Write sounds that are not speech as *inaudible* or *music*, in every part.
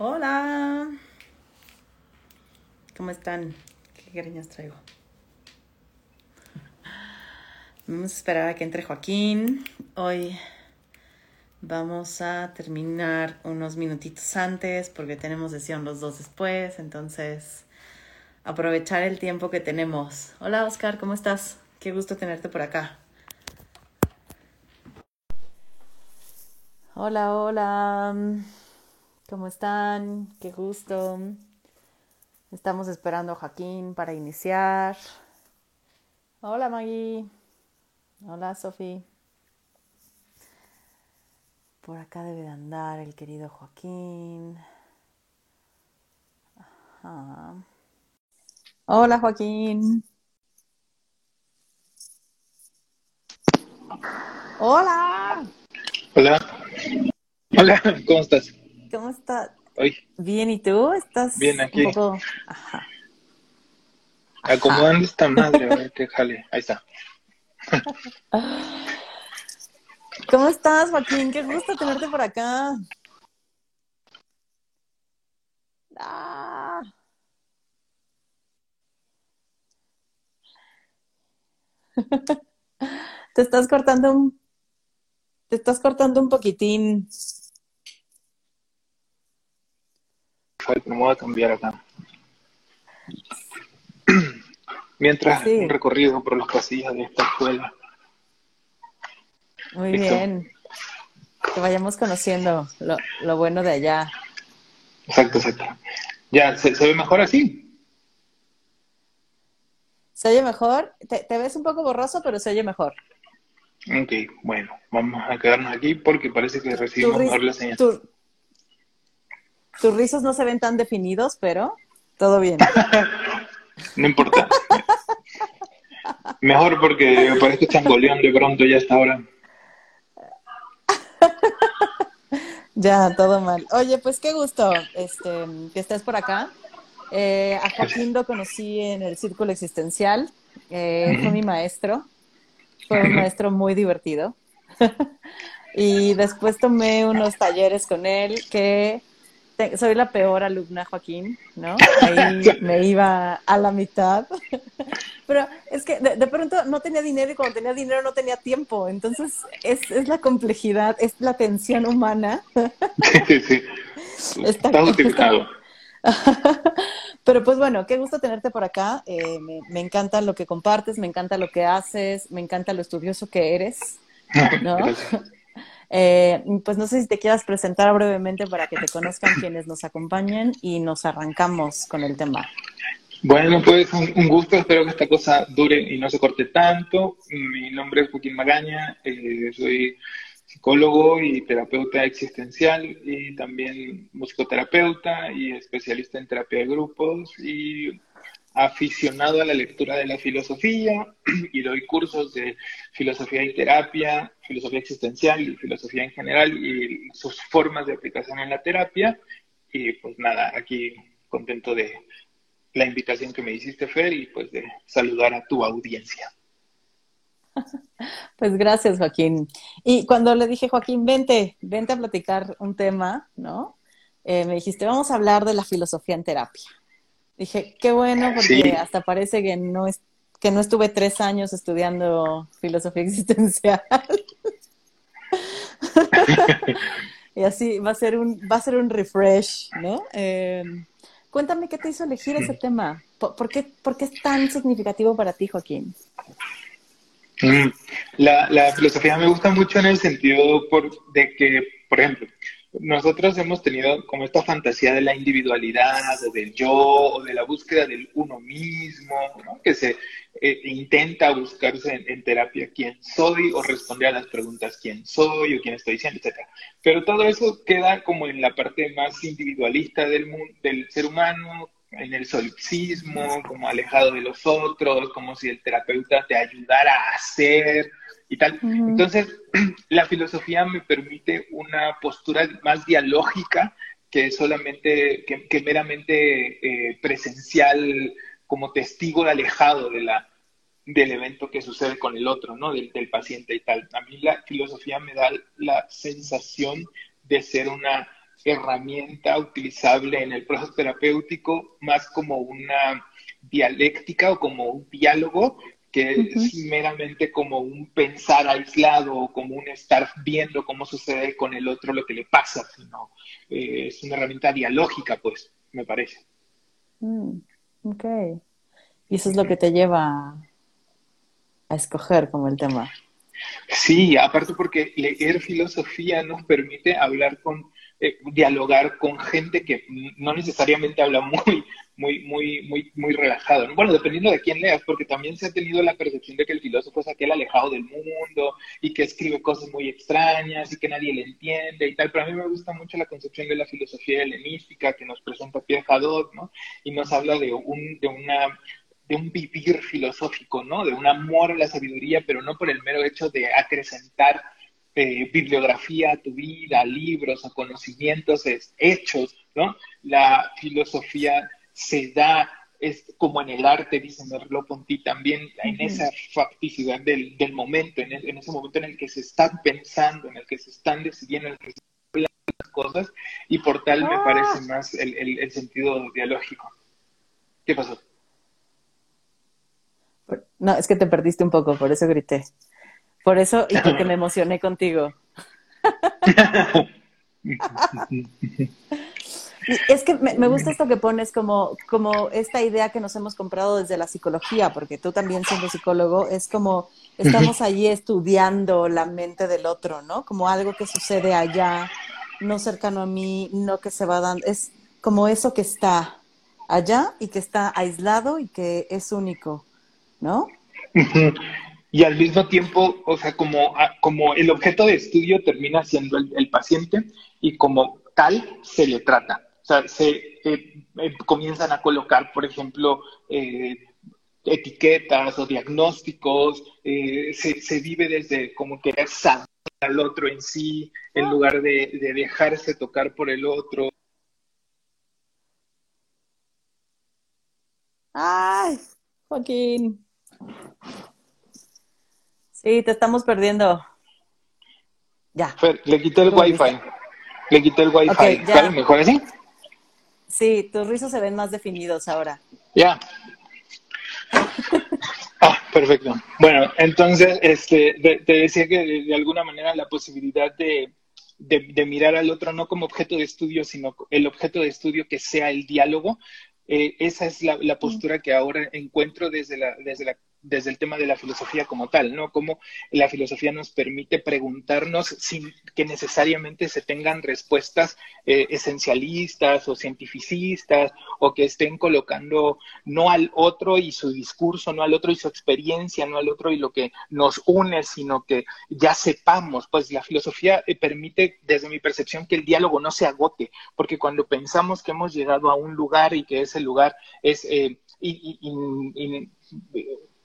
Hola. ¿Cómo están? ¿Qué cariños traigo? Vamos a esperar a que entre Joaquín. Hoy vamos a terminar unos minutitos antes porque tenemos sesión los dos después. Entonces, aprovechar el tiempo que tenemos. Hola Oscar, ¿cómo estás? Qué gusto tenerte por acá. Hola, hola. ¿Cómo están? Qué gusto. Estamos esperando a Joaquín para iniciar. Hola Maggie. Hola Sofi. Por acá debe de andar el querido Joaquín. Ajá. Hola Joaquín. Hola. Hola. Hola, ¿cómo estás? ¿Cómo estás? Bien, ¿y tú? ¿Estás Bien, aquí. un poco... Ajá. Acomodando esta madre, a ver qué jale. Ahí está. *laughs* ¿Cómo estás, Joaquín? Qué gusto tenerte por acá. Ah. *laughs* Te estás cortando un... Te estás cortando un poquitín. Fue, me voy a cambiar acá. *clears throat* Mientras Sí. un recorrido por los pasillos de esta escuela. Muy Listo. bien. Que vayamos conociendo lo, lo bueno de allá. Exacto, exacto. Ya, ¿se, se ve mejor así? ¿Se oye mejor? Te, te ves un poco borroso, pero se oye mejor. Ok, bueno, vamos a quedarnos aquí porque parece que recibimos mejor la señal. tu- tus rizos no se ven tan definidos, pero todo bien. *laughs* No importa. Mejor porque parece changoleón de pronto ya hasta ahora. *laughs* Ya, todo mal. Oye, pues qué gusto este, que estés por acá. Eh, a Joaquín lo conocí en el Círculo Existencial. Eh, fue mi maestro. Fue un maestro muy divertido. *laughs* y después tomé unos talleres con él que soy la peor alumna, Joaquín, ¿no? Ahí *laughs* me iba a la mitad. *laughs* Pero es que de, de pronto no tenía dinero y cuando tenía dinero no tenía tiempo. Entonces es, es la complejidad, es la tensión humana. *laughs* Sí, sí. Está- Está justificado. Pero pues bueno, qué gusto tenerte por acá. Eh, me, me encanta lo que compartes, me encanta lo que haces, me encanta lo estudioso que eres. ¿No? Gracias. Eh, pues no sé si te quieras presentar brevemente para que te conozcan quienes nos acompañen y nos arrancamos con el tema. Bueno, pues un, gusto, espero que esta cosa dure y no se corte tanto. Mi nombre es Joaquín Magaña, eh, soy psicólogo y terapeuta existencial y también musicoterapeuta y especialista en terapia de grupos y aficionado a la lectura de la filosofía *clears throat* y doy cursos de filosofía y terapia, filosofía existencial y filosofía en general y sus formas de aplicación en la terapia. Y pues nada, aquí contento de la invitación que me hiciste, Fer, y pues de saludar a tu audiencia. *laughs* Pues gracias, Joaquín. Y cuando le dije, Joaquín, vente, vente a platicar un tema, ¿no? Eh, me dijiste, vamos a hablar de la filosofía en terapia. Dije, qué bueno, porque Sí. hasta parece que no es que no estuve tres años estudiando filosofía *laughs* existencial. y así va a ser un, va a ser un refresh, ¿no? Eh, cuéntame qué te hizo elegir ese tema. ¿Por, por qué, por qué es tan significativo para ti, Joaquín? Mm, La, la filosofía me gusta mucho en el sentido por, de que, por ejemplo, nosotros hemos tenido como esta fantasía de la individualidad, o del yo, o de la búsqueda del uno mismo, ¿no? que se eh, intenta buscarse en, terapia quién soy, o responder a las preguntas quién soy, o quién estoy siendo, etc. Pero todo eso queda como en la parte más individualista del, mundo, del ser humano, en el solipsismo, como alejado de los otros, como si el terapeuta te ayudara a hacer y tal. Entonces, *clears throat* la filosofía me permite una postura más dialógica que solamente, que, que meramente eh, presencial, como testigo alejado de la, del evento que sucede con el otro, ¿no? Del, del paciente y tal. A mí la filosofía me da la sensación de ser una herramienta utilizable en el proceso terapéutico, más como una dialéctica o como un diálogo que es meramente como un pensar aislado o como un estar viendo cómo sucede con el otro lo que le pasa, sino eh, es una herramienta dialógica, pues, me parece. Mm, ok. Y eso es lo que te lleva a escoger como el tema. Sí, aparte porque leer filosofía nos permite hablar con, eh, dialogar con gente que no necesariamente habla muy, muy, muy, muy, muy relajado. Bueno, dependiendo de quién leas, porque también se ha tenido la percepción de que el filósofo es aquel alejado del mundo y que escribe cosas muy extrañas y que nadie le entiende y tal. Pero a mí me gusta mucho la concepción de la filosofía helenística que nos presenta Pierre Hadot, ¿no? Y nos habla de, un, de una de un vivir filosófico, ¿no? De un amor a la sabiduría, pero no por el mero hecho de acrecentar eh, bibliografía a tu vida, libros o conocimientos hechos, ¿no? La filosofía se da es como en el arte, dice Merleau-Ponty, también en esa facticidad del, momento, en, ese momento en el que se están pensando, en el que se están decidiendo, en el que se las cosas, y por tal me parece ah. más el, el, sentido dialógico. ¿Qué pasó? No, es que te perdiste un poco, por eso grité. Por eso y *laughs* porque me emocioné contigo. *laughs* es que me, gusta esto que pones como, como esta idea que nos hemos comprado desde la psicología, porque tú también siendo psicólogo, es como estamos allí estudiando la mente del otro, ¿no? Como algo que sucede allá, no cercano a mí, no que se va dando, es como eso que está allá y que está aislado y que es único, ¿no? Y al mismo tiempo, o sea, como, como el objeto de estudio termina siendo el paciente y como tal se le trata sea, se eh, eh, comienzan a colocar, por ejemplo, eh, etiquetas o diagnósticos, se, vive desde como querer saber al otro en sí, en lugar de, dejarse tocar por el otro. Ay, Joaquín. Sí, te estamos perdiendo. Ya. le quité el wifi. Le quité el wifi. ¿Vale? ¿Mejor así? Sí, tus rizos se ven más definidos ahora. Ya. *laughs* Ah, perfecto. Bueno, entonces, este, te decía que de, alguna manera la posibilidad de, mirar al otro no como objeto de estudio, sino el objeto de estudio que sea el diálogo, eh, esa es la, la, postura que ahora encuentro desde la, desde la desde el tema de la filosofía como tal, ¿no? Cómo la filosofía nos permite preguntarnos sin que necesariamente se tengan respuestas eh, esencialistas o cientificistas o que estén colocando no al otro y su discurso, no al otro y su experiencia, no al otro y lo que nos une, sino que ya sepamos, pues la filosofía eh, permite, desde mi percepción, que el diálogo no se agote, porque cuando pensamos que hemos llegado a un lugar y que ese lugar es... Eh,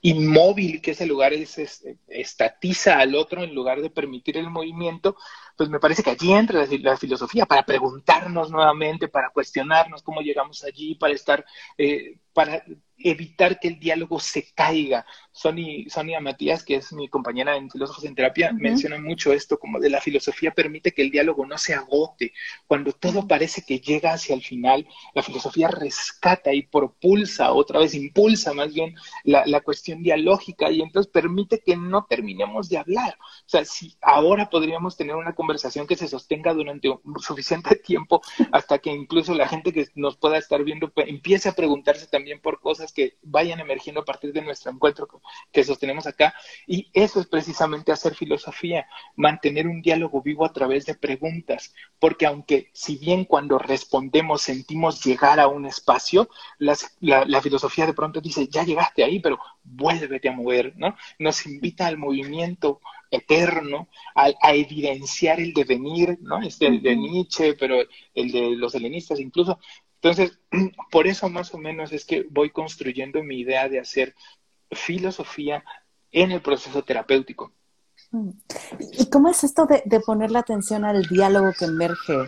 inmóvil que ese lugar es, estatiza al otro en lugar de permitir el movimiento, pues me parece que allí entra la, filosofía para preguntarnos nuevamente, para cuestionarnos cómo llegamos allí, para estar, eh, para evitar que el diálogo se caiga. Sonia Matías, que es mi compañera en Filósofos en Terapia, menciona mucho esto, como de la filosofía permite que el diálogo no se agote. Cuando todo parece que llega hacia el final, la filosofía rescata y propulsa, otra vez impulsa más bien la, la cuestión dialógica y entonces permite que no terminemos de hablar. O sea, si ahora podríamos tener una conversación que se sostenga durante un suficiente *laughs* tiempo hasta que incluso la gente que nos pueda estar viendo empiece a preguntarse también por cosas que vayan emergiendo a partir de nuestro encuentro que sostenemos acá. Y eso es precisamente hacer filosofía, mantener un diálogo vivo a través de preguntas, porque aunque si bien cuando respondemos sentimos llegar a un espacio, la, la, filosofía de pronto dice, ya llegaste ahí, pero vuélvete a mover, ¿no? Nos invita al movimiento eterno, a, a evidenciar el devenir, ¿no? Este el de Nietzsche, pero el de los helenistas incluso, entonces, *clears throat* por eso más o menos es que voy construyendo mi idea de hacer filosofía en el proceso terapéutico. Mm. ¿Y cómo es esto de, poner la atención al diálogo que emerge?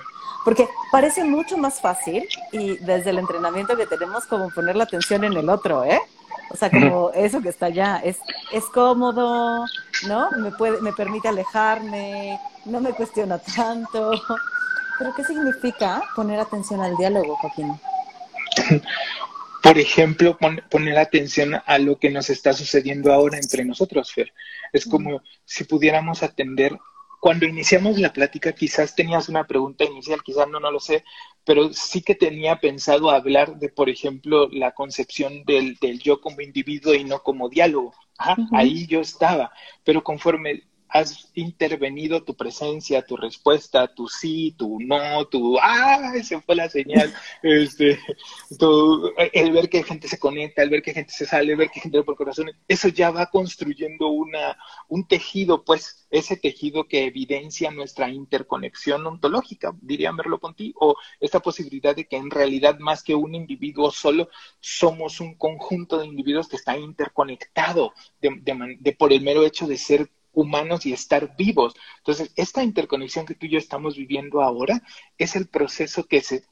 Porque parece mucho más fácil y desde el entrenamiento que tenemos como poner la atención en el otro, ¿eh? O sea, como eso que está allá, es, es cómodo, ¿no? Me, puede, me permite alejarme, no me cuestiona tanto. ¿Pero qué significa poner atención al diálogo, Joaquín? *laughs* Por ejemplo, poner atención a lo que nos está sucediendo ahora entre nosotros, Fer. Es como si pudiéramos atender cuando iniciamos la plática, quizás tenías una pregunta inicial, quizás no, no lo sé, pero sí que tenía pensado hablar de, por ejemplo, la concepción del, del yo como individuo y no como diálogo. Ahí yo estaba, pero conforme has intervenido tu presencia, tu respuesta, tu sí, tu no, tu ¡ah! Se fue la señal. *laughs* este, el ver que gente se conecta, el ver que gente se sale, el ver que gente por corazón, eso ya va construyendo una, un tejido, pues, ese tejido que evidencia nuestra interconexión ontológica, diría merlo ti o esta posibilidad de que en realidad más que un individuo solo, somos un conjunto de individuos que está interconectado de por el mero hecho de ser humanos y estar vivos. Entonces, esta interconexión que tú y yo estamos viviendo ahora es el proceso que se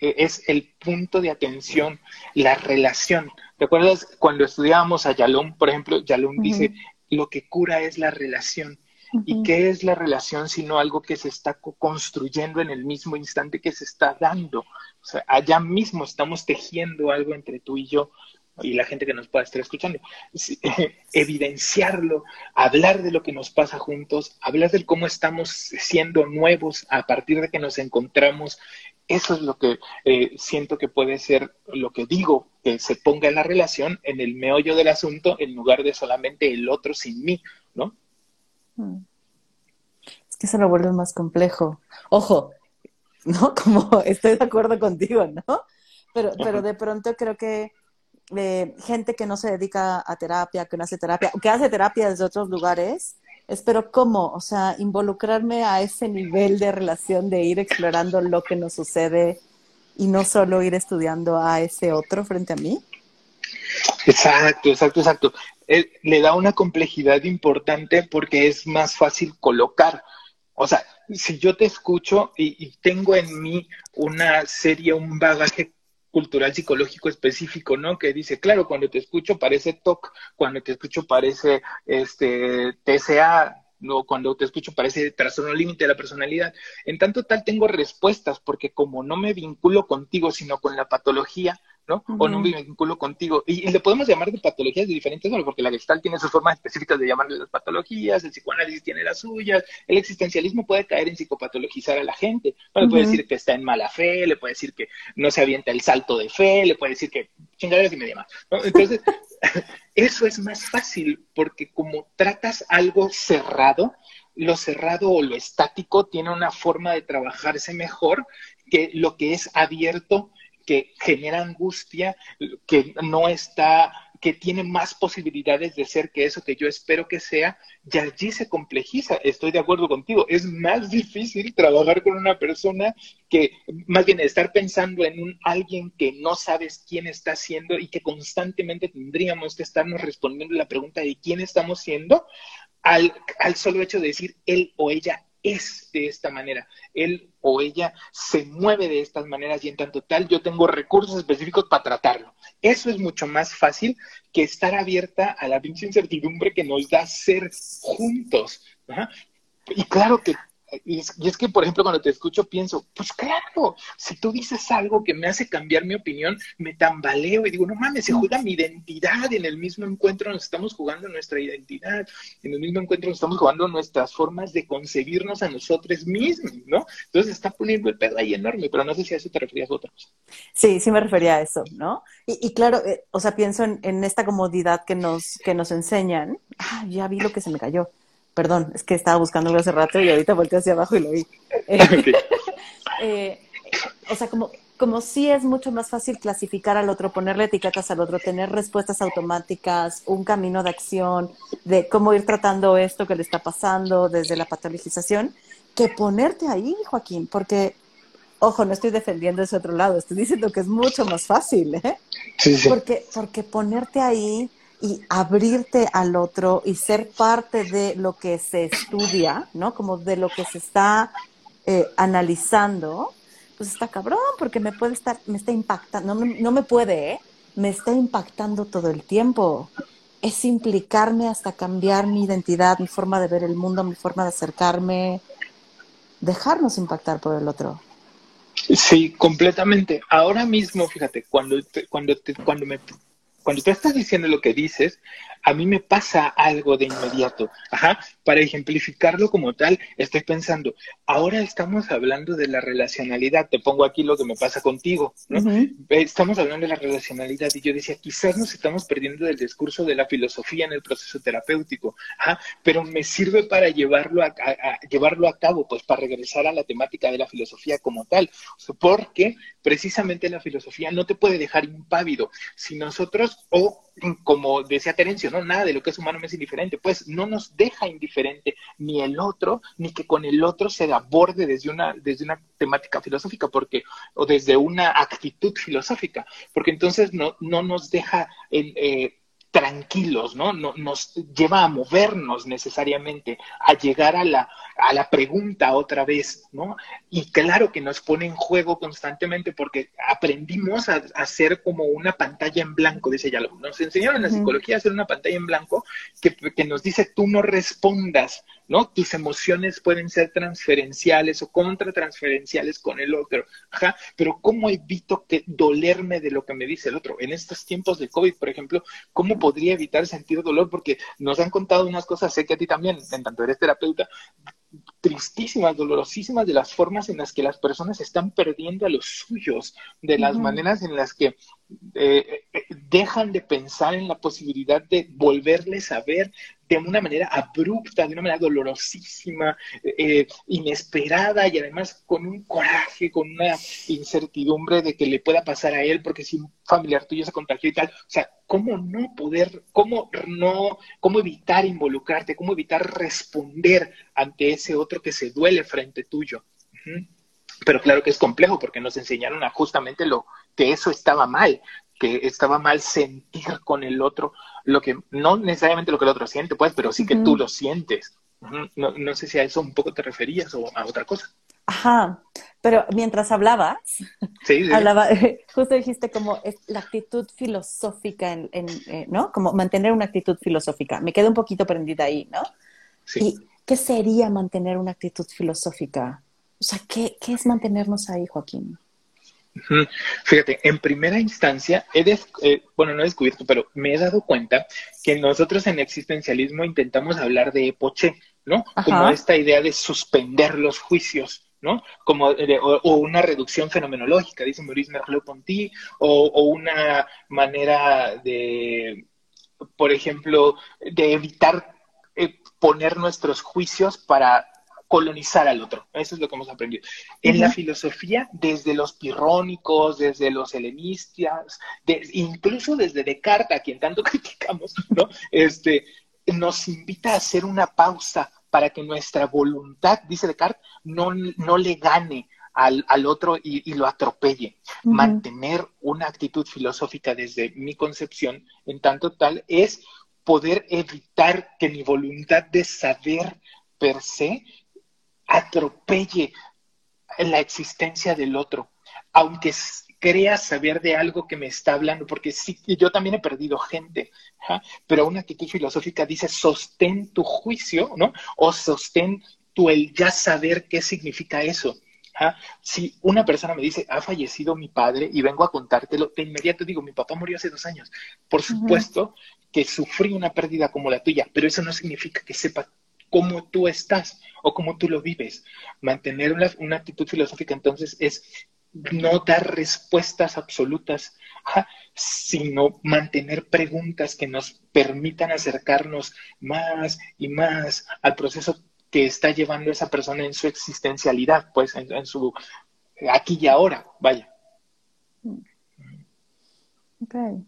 e, es el punto de atención, la relación. ¿Te acuerdas cuando estudiábamos a Yalom, por ejemplo? Yalom dice, lo que cura es la relación. ¿Y qué es la relación sino algo que se está construyendo en el mismo instante que se está dando? O sea, allá mismo estamos tejiendo algo entre tú y yo y la gente que nos pueda estar escuchando, *laughs* evidenciarlo, hablar de lo que nos pasa juntos, hablar de cómo estamos siendo nuevos a partir de que nos encontramos. Eso es lo que eh, siento que puede ser lo que digo, que se ponga en la relación en el meollo del asunto en lugar de solamente el otro sin mí, ¿no? Mm. Es que se lo vuelve más complejo. Ojo, *laughs* ¿no? Como estoy de acuerdo contigo, ¿no? Pero, pero de pronto creo que gente que no se dedica a terapia, que no hace terapia, que hace terapia desde otros lugares, espero cómo, o sea, involucrarme a ese nivel de relación de ir explorando lo que nos sucede y no solo ir estudiando a ese otro frente a mí. Exacto, exacto, exacto. le da una complejidad importante porque es más fácil colocar. O sea, si yo te escucho y, y tengo en mí una serie, un bagaje cultural psicológico específico, ¿no? Que dice, claro, cuando te escucho parece TOC, cuando te escucho parece este TCA, no, cuando te escucho parece trastorno límite de la personalidad. En tanto tal tengo respuestas porque como no me vinculo contigo, sino con la patología, ¿no? O no me vinculo contigo. Y, le podemos llamar de patologías de diferentes formas, porque la Gestalt tiene sus formas específicas de llamarle las patologías, el psicoanálisis tiene las suyas, el existencialismo puede caer en psicopatologizar a la gente. Le puede decir que está en mala fe, le puede decir que no se avienta el salto de fe, le puede decir que chingaderas y media más. Entonces, *laughs* eso es más fácil, porque como tratas algo cerrado, lo cerrado o lo estático tiene una forma de trabajarse mejor que lo que es abierto que genera angustia, que no está, que tiene más posibilidades de ser que eso que yo espero que sea, y allí se complejiza. Estoy de acuerdo contigo. Es más difícil trabajar con una persona que, más bien, estar pensando en un alguien que no sabes quién está siendo y que constantemente tendríamos que estarnos respondiendo la pregunta de quién estamos siendo, al, al solo hecho de decir él o ella es de esta manera, él o ella se mueve de estas maneras y en tanto tal yo tengo recursos específicos para tratarlo. Eso es mucho más fácil que estar abierta a la pinche incertidumbre que nos da ser juntos. Y claro que y es, que, por ejemplo, cuando te escucho pienso, pues claro, si tú dices algo que me hace cambiar mi opinión, me tambaleo y digo, no mames, se juega mi identidad. En el mismo encuentro nos estamos jugando nuestra identidad. En el mismo encuentro nos estamos jugando nuestras formas de concebirnos a nosotros mismos, ¿no? Entonces está poniendo el pedo ahí enorme, pero no sé si a eso te referías a otra cosa. Sí, sí me refería a eso, ¿no? Y, claro, eh, o sea, pienso en, en, esta comodidad que nos, que nos enseñan. Ah, ya vi lo que se me cayó Perdón, es que estaba buscando hace rato y ahorita volteé hacia abajo y lo vi. *laughs* *laughs* Eh, o sea, como, como sí es mucho más fácil clasificar al otro, ponerle etiquetas al otro, tener respuestas automáticas, un camino de acción, de cómo ir tratando esto que le está pasando desde la patologización, que ponerte ahí, Joaquín, porque, ojo, no estoy defendiendo ese otro lado, estoy diciendo que es mucho más fácil, ¿eh? Sí, sí. Porque, porque ponerte ahí y abrirte al otro y ser parte de lo que se estudia, ¿no? Como de lo que se está eh, analizando, pues está cabrón, porque me puede estar, me está impactando, no, no me puede, ¿eh? Me está impactando todo el tiempo. Es implicarme hasta cambiar mi identidad, mi forma de ver el mundo, mi forma de acercarme. dejarnos impactar por el otro. Sí, completamente. Ahora mismo, fíjate, cuando, cuando, cuando, me, cuando tú estás diciendo lo que dices, a mí me pasa algo de inmediato. Ajá, para ejemplificarlo como tal, estoy pensando, ahora estamos hablando de la relacionalidad, te pongo aquí lo que me pasa contigo, ¿no? Estamos hablando de la relacionalidad y yo decía, quizás nos estamos perdiendo del discurso de la filosofía en el proceso terapéutico, ajá, pero me sirve para llevarlo a, llevarlo a cabo, pues para regresar a la temática de la filosofía como tal, porque precisamente la filosofía no te puede dejar impávido. Si nosotros, o como decía Terencio, no, nada de lo que es humano me es indiferente, pues no nos deja indiferente ni el otro, ni que con el otro se aborde desde una, desde una temática filosófica, porque, o desde una actitud filosófica, porque entonces no, no nos deja en, eh, tranquilos, ¿no? Nos lleva a movernos necesariamente, a llegar a la, a la pregunta otra vez, ¿no? Y claro que nos pone en juego constantemente porque aprendimos a, hacer como una pantalla en blanco, dice ya Nos enseñaron en la psicología a hacer una pantalla en blanco que, que nos dice tú no respondas, ¿no? Tus emociones pueden ser transferenciales o contratransferenciales con el otro, Ajá, pero ¿cómo evito que dolerme de lo que me dice el otro? En estos tiempos de COVID, por ejemplo, ¿cómo podría evitar sentir dolor? Porque nos han contado unas cosas, sé que a ti también, en tanto eres terapeuta, tristísimas, dolorosísimas de las formas en las que las personas están perdiendo a los suyos, de las maneras en las que eh, eh, dejan de pensar en la posibilidad de volverles a ver de una manera abrupta, de una manera dolorosísima, eh, inesperada y además con un coraje, con una incertidumbre de que le pueda pasar a él porque si un familiar tuyo se contagió y tal. O sea, ¿cómo no poder, cómo no, cómo evitar involucrarte, cómo evitar responder ante ese otro que se duele frente tuyo? Pero claro que es complejo porque nos enseñaron a justamente lo que eso estaba mal, que estaba mal sentir con el otro lo que, no necesariamente lo que el otro siente, pues, pero sí que tú lo sientes. no, no, sé si a eso un poco te referías o a otra cosa. Ajá, pero mientras hablabas, hablaba, *laughs* justo dijiste como es la actitud filosófica, en, eh, ¿no? Como mantener una actitud filosófica. Me quedo un poquito prendida ahí, ¿no? Sí. ¿Y qué sería mantener una actitud filosófica? O sea, ¿qué, qué es mantenernos ahí, Joaquín? Fíjate, en primera instancia, he eh, bueno, no he descubierto, pero me he dado cuenta que nosotros en existencialismo intentamos hablar de epoche, ¿no? Como esta idea de suspender los juicios, ¿no? Como o, una reducción fenomenológica, dice Maurice Merleau-Ponty, o, una manera de, por ejemplo, de evitar eh, poner nuestros juicios para colonizar al otro. Eso es lo que hemos aprendido. En la filosofía, desde los pirrónicos, desde los helenistas, incluso desde Descartes, a quien tanto *laughs* criticamos, ¿no? Este, nos invita a hacer una pausa para que nuestra voluntad, dice Descartes, no, no le gane al, al otro y, lo atropelle. Mantener una actitud filosófica desde mi concepción, en tanto tal, es poder evitar que mi voluntad de saber per se atropelle la existencia del otro, aunque crea saber de algo que me está hablando, porque sí, yo también he perdido gente, pero una actitud filosófica dice sostén tu juicio, ¿no? O sostén tu el ya saber qué significa eso. Si una persona me dice, ha fallecido mi padre y vengo a contártelo, de inmediato digo, mi papá murió hace dos años. Por supuesto que sufrí una pérdida como la tuya, pero eso no significa que sepa cómo tú estás o cómo tú lo vives. Mantener una, actitud filosófica entonces es no dar respuestas absolutas, sino mantener preguntas que nos permitan acercarnos más y más al proceso que está llevando esa persona en su existencialidad, pues en, su aquí y ahora, vaya. Okay.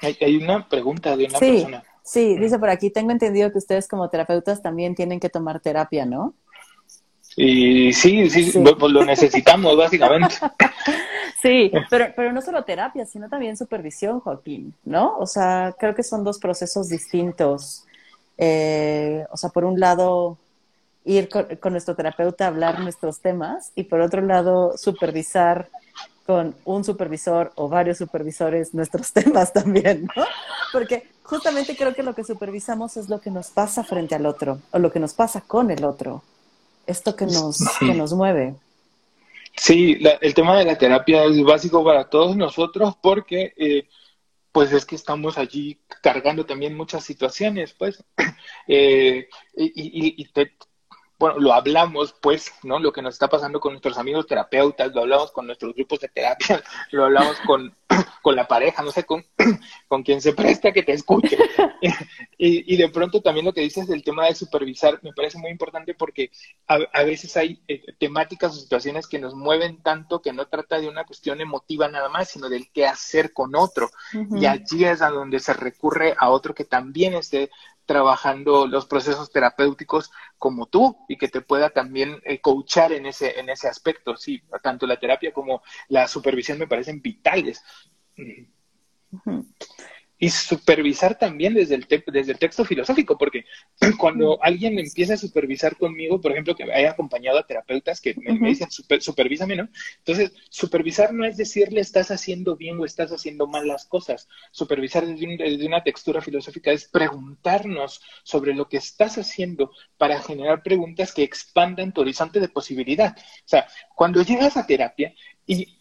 Hay, una pregunta de una persona. Sí, dice por aquí, tengo entendido que ustedes como terapeutas también tienen que tomar terapia, ¿no? Y sí, sí, Pues lo necesitamos *laughs* básicamente. Sí, pero, pero no solo terapia, sino también supervisión, Joaquín, ¿no? O sea, creo que son dos procesos distintos. Eh, o sea, por un lado, ir con, con, nuestro terapeuta a hablar nuestros temas y por otro lado, supervisar con un supervisor o varios supervisores nuestros *laughs* temas también, ¿no? Porque justamente creo que lo que supervisamos es lo que nos pasa frente al otro o lo que nos pasa con el otro. esto que nos, que nos mueve. Sí, el tema de la terapia es básico para todos nosotros porque eh, pues es que estamos allí cargando también muchas situaciones, pues, *clears throat* eh, y, y, te, bueno, lo hablamos, pues, ¿no? Lo que nos está pasando con nuestros amigos terapeutas, lo hablamos con nuestros grupos de terapia, *laughs* lo hablamos con, *clears throat* con la pareja, no sé, con, *clears throat* con quien se presta que te escuche. *laughs* y, y, de pronto también lo que dices del tema de supervisar me parece muy importante porque a, a veces hay eh, temáticas o situaciones que nos mueven tanto que no trata de una cuestión emotiva nada más, sino del qué hacer con otro. Y allí es a donde se recurre a otro que también esté trabajando los procesos terapéuticos como tú y que te pueda también eh, coachar en ese, en ese aspecto. Sí, tanto la terapia como la supervisión me parecen vitales. Y supervisar también desde el, desde el texto filosófico, porque *clears throat* cuando alguien empieza a supervisar conmigo, por ejemplo, que haya acompañado a terapeutas que me, dicen, Super, supervísame, ¿no? Entonces, supervisar no es decirle estás haciendo bien o estás haciendo mal las cosas. Supervisar desde, una textura filosófica es preguntarnos sobre lo que estás haciendo para generar preguntas que expandan tu horizonte de posibilidad. O sea, cuando llegas a terapia y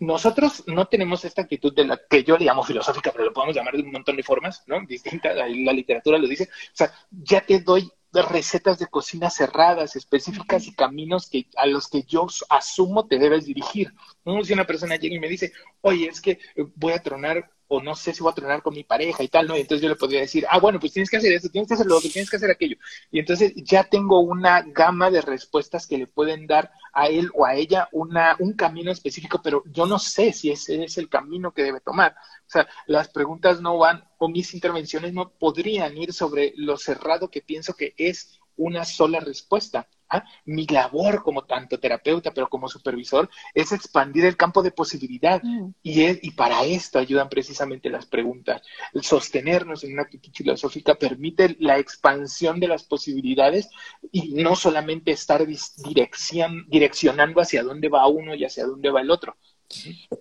nosotros no tenemos esta actitud de la que yo le llamo filosófica, pero lo podemos llamar de un montón de formas, ¿no? Distinta, la, literatura lo dice. O sea, ya te doy recetas de cocina cerradas, específicas y caminos que, a los que yo asumo te debes dirigir. ¿no? Si una persona llega y me dice, oye, es que voy a tronar o no sé si voy a tronar con mi pareja y tal, ¿no? Y entonces yo le podría decir, ah, bueno, pues tienes que hacer esto, tienes que hacer lo otro, tienes que hacer aquello. Y entonces ya tengo una gama de respuestas que le pueden dar a él o a ella una, un camino específico, pero yo no sé si ese es el camino que debe tomar. O sea, las preguntas no van, o mis intervenciones no podrían ir sobre lo cerrado que pienso que es una sola respuesta. ¿Ah? Mi labor como tanto terapeuta, pero como supervisor, es expandir el campo de posibilidad. Mm. Y, y para esto ayudan precisamente las preguntas. El sostenernos en una actitud filosófica permite la expansión de las posibilidades y no solamente estar direccionando hacia dónde va uno y hacia dónde va el otro.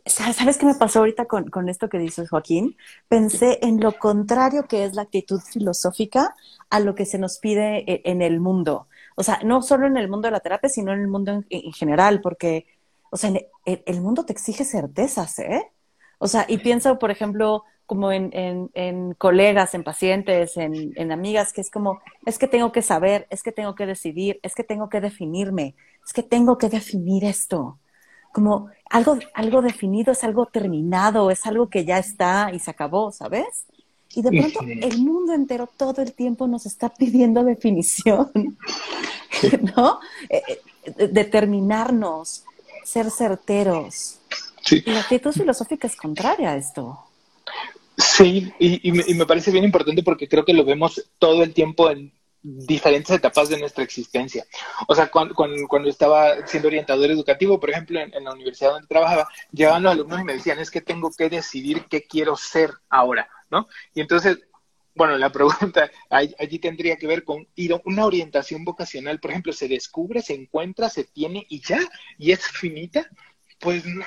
¿Sabes qué me pasó ahorita con, con, esto que dices, Joaquín? Pensé en lo contrario que es la actitud filosófica a lo que se nos pide e, en el mundo. O sea, no solo en el mundo de la terapia, sino en el mundo en, general, porque, o sea, el, mundo te exige certezas, ¿eh? O sea, y pienso, por ejemplo, como en, en, en colegas, en pacientes, en, en, amigas, que es como, es que tengo que saber, es que tengo que decidir, es que tengo que definirme, es que tengo que definir esto como algo, algo definido, es algo terminado, es algo que ya está y se acabó, ¿sabes? Y de pronto el mundo entero todo el tiempo nos está pidiendo definición, *laughs* ¿no? Eh, eh, determinarnos, ser certeros. Y la actitud filosófica es contraria a esto. Sí, y, me, y, me, parece bien importante porque creo que lo vemos todo el tiempo en diferentes etapas de nuestra existencia. O sea, cuando, cuando, estaba siendo orientador educativo, por ejemplo, en, la universidad donde trabajaba, llegaban los alumnos y me decían, es que tengo que decidir qué quiero ser ahora, ¿no? Y entonces, bueno, la pregunta *laughs* allí tendría que ver con una orientación vocacional, por ejemplo, se descubre, se encuentra, se tiene y ya, y es finita. Pues no,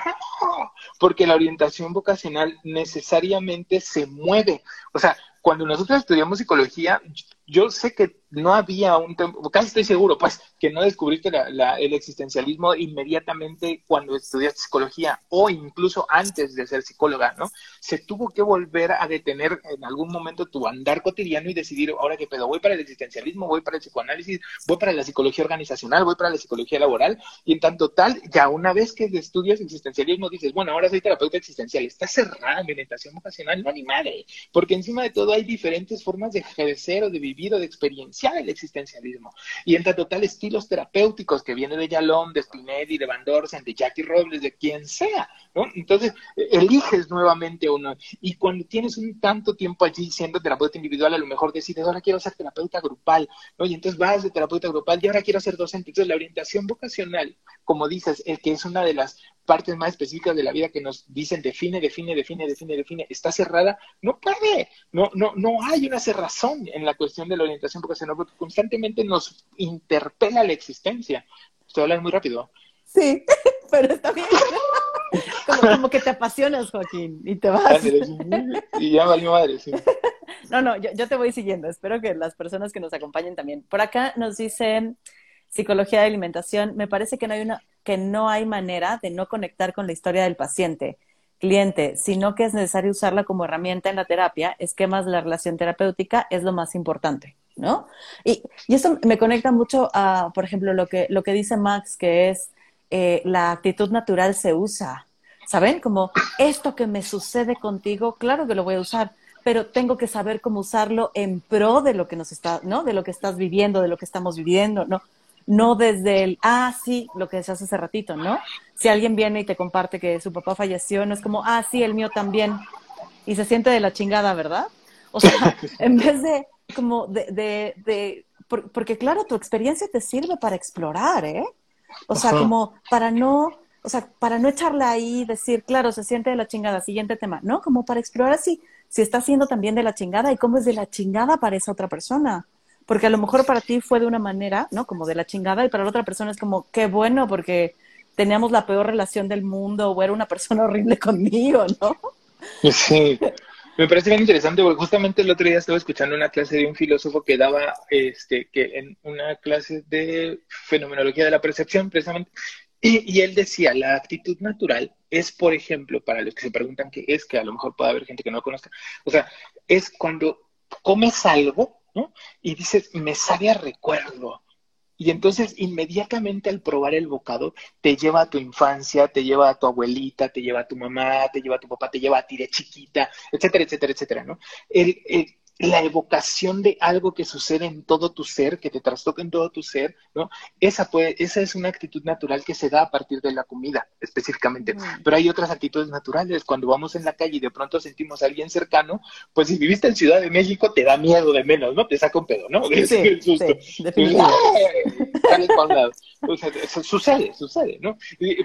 porque la orientación vocacional necesariamente se mueve. O sea, cuando nosotros estudiamos psicología, yo sé que no había un tiempo, casi estoy seguro, pues, que no descubriste el existencialismo inmediatamente cuando estudiaste psicología o incluso antes de ser psicóloga, ¿no? Se tuvo que volver a detener en algún momento tu andar cotidiano y decidir, ahora qué pedo, voy para el existencialismo, voy para el psicoanálisis, voy para la psicología organizacional, voy para la psicología laboral, y en tanto tal, ya una vez que estudias existencialismo dices, bueno, ahora soy terapeuta existencial, está cerrada mi orientación vocacional, no ni madre, porque encima de todo hay diferentes formas de ejercer o de vivir o de experienciar el existencialismo. Y en tanto tal estilos terapéuticos que vienen de Yalom, de Spinelli, de Van Dorsen, de Jackie Robles, de quien sea, ¿no? Entonces, eliges nuevamente uno. Y cuando tienes un tanto tiempo allí siendo terapeuta individual, a lo mejor decides, ahora quiero ser terapeuta grupal, ¿no? Y entonces vas de terapeuta grupal y ahora quiero ser docente. Entonces, la orientación vocacional, como dices, el que es una de las partes más específicas de la vida que nos dicen define, define, define, define, define, está cerrada, no puede, no, no, no hay una cerrazón en la cuestión de la orientación vocacional porque constantemente nos interpela la existencia. Estoy hablando muy rápido. Sí, *laughs* pero está bien. Como, que te apasionas, Joaquín, y te vas. Y ya valió madre, sí. *laughs* No, no, yo, yo te voy siguiendo. Espero que las personas que nos acompañen también. Por acá nos dicen, psicología de alimentación, me parece que no hay una, que no hay manera de no conectar con la historia del paciente, cliente, sino que es necesario usarla como herramienta en la terapia, esquemas de la relación terapéutica es lo más importante, ¿no? Y, y eso me conecta mucho a, por ejemplo, lo que, lo que dice Max, que es eh, la actitud natural se usa, ¿saben? Como esto que me sucede contigo, claro que lo voy a usar, pero tengo que saber cómo usarlo en pro de lo que nos está, ¿no? De lo que estás viviendo, de lo que estamos viviendo, ¿no? No desde el, ah, sí, lo que decías hace ratito, ¿no? Si alguien viene y te comparte que su papá falleció, no es como, ah, sí, el mío también. Y se siente de la chingada, ¿verdad? O sea, *laughs* en vez de, como, de, de, de porque claro, tu experiencia te sirve para explorar, ¿eh? O sea, como para no, o sea, para no echarla ahí y decir, claro, se siente de la chingada, siguiente tema, ¿no? Como para explorar si, si está siendo también de la chingada y cómo es de la chingada para esa otra persona. Porque a lo mejor para ti fue de una manera, ¿no? Como de la chingada y para la otra persona es como, qué bueno, porque teníamos la peor relación del mundo o era una persona horrible *laughs* conmigo, ¿no? Sí. Me parece bien interesante porque justamente el otro día estaba escuchando una clase de un filósofo que daba, este, que en una clase de fenomenología de la percepción, precisamente, y, él decía, la actitud natural es, por ejemplo, para los que se preguntan qué es, que a lo mejor puede haber gente que no lo conozca, o sea, es cuando comes algo, Y dices, me sabe a recuerdo, y entonces inmediatamente al probar el bocado te lleva a tu infancia, te lleva a tu abuelita, te lleva a tu mamá, te lleva a tu papá, te lleva a ti de chiquita, etcétera, etcétera, etcétera, ¿no? El, el, la evocación de algo que sucede en todo tu ser, que te trastoca en todo tu ser, ¿no? Esa, puede, esa es una actitud natural que se da a partir de la comida, específicamente. Pero hay otras actitudes naturales. Cuando vamos en la calle y de pronto sentimos a alguien cercano, pues si viviste en Ciudad de México, te da miedo de menos, ¿no? Te saca un pedo, ¿no? Sí, *laughs* sí, sucede, sucede, ¿no?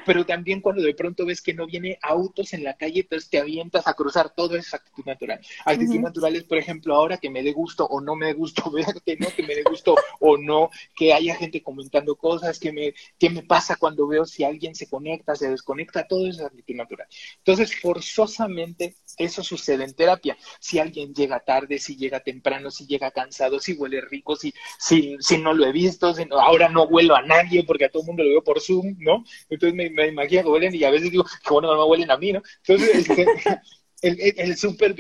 Pero también cuando de pronto ves que no viene autos en la calle, entonces te avientas a cruzar, todo es actitud natural. Actitud natural es, por ejemplo, ahora que me dé gusto o no me dé gusto *laughs* verte, ¿no? Que me dé gusto o no, que haya gente comentando cosas, que me, qué me pasa cuando veo si alguien se conecta, se desconecta, todo eso es actitud natural. Entonces, forzosamente eso sucede en terapia. Si alguien llega tarde, si llega temprano, si llega cansado, si huele rico, si, si, si no lo he visto, si ahora no huelo a nadie porque a todo el mundo lo veo por Zoom, ¿no? Entonces me, me imagino que huelen y a veces digo, que bueno, no huelen a mí, ¿no? Entonces, este, *laughs* el, el, súper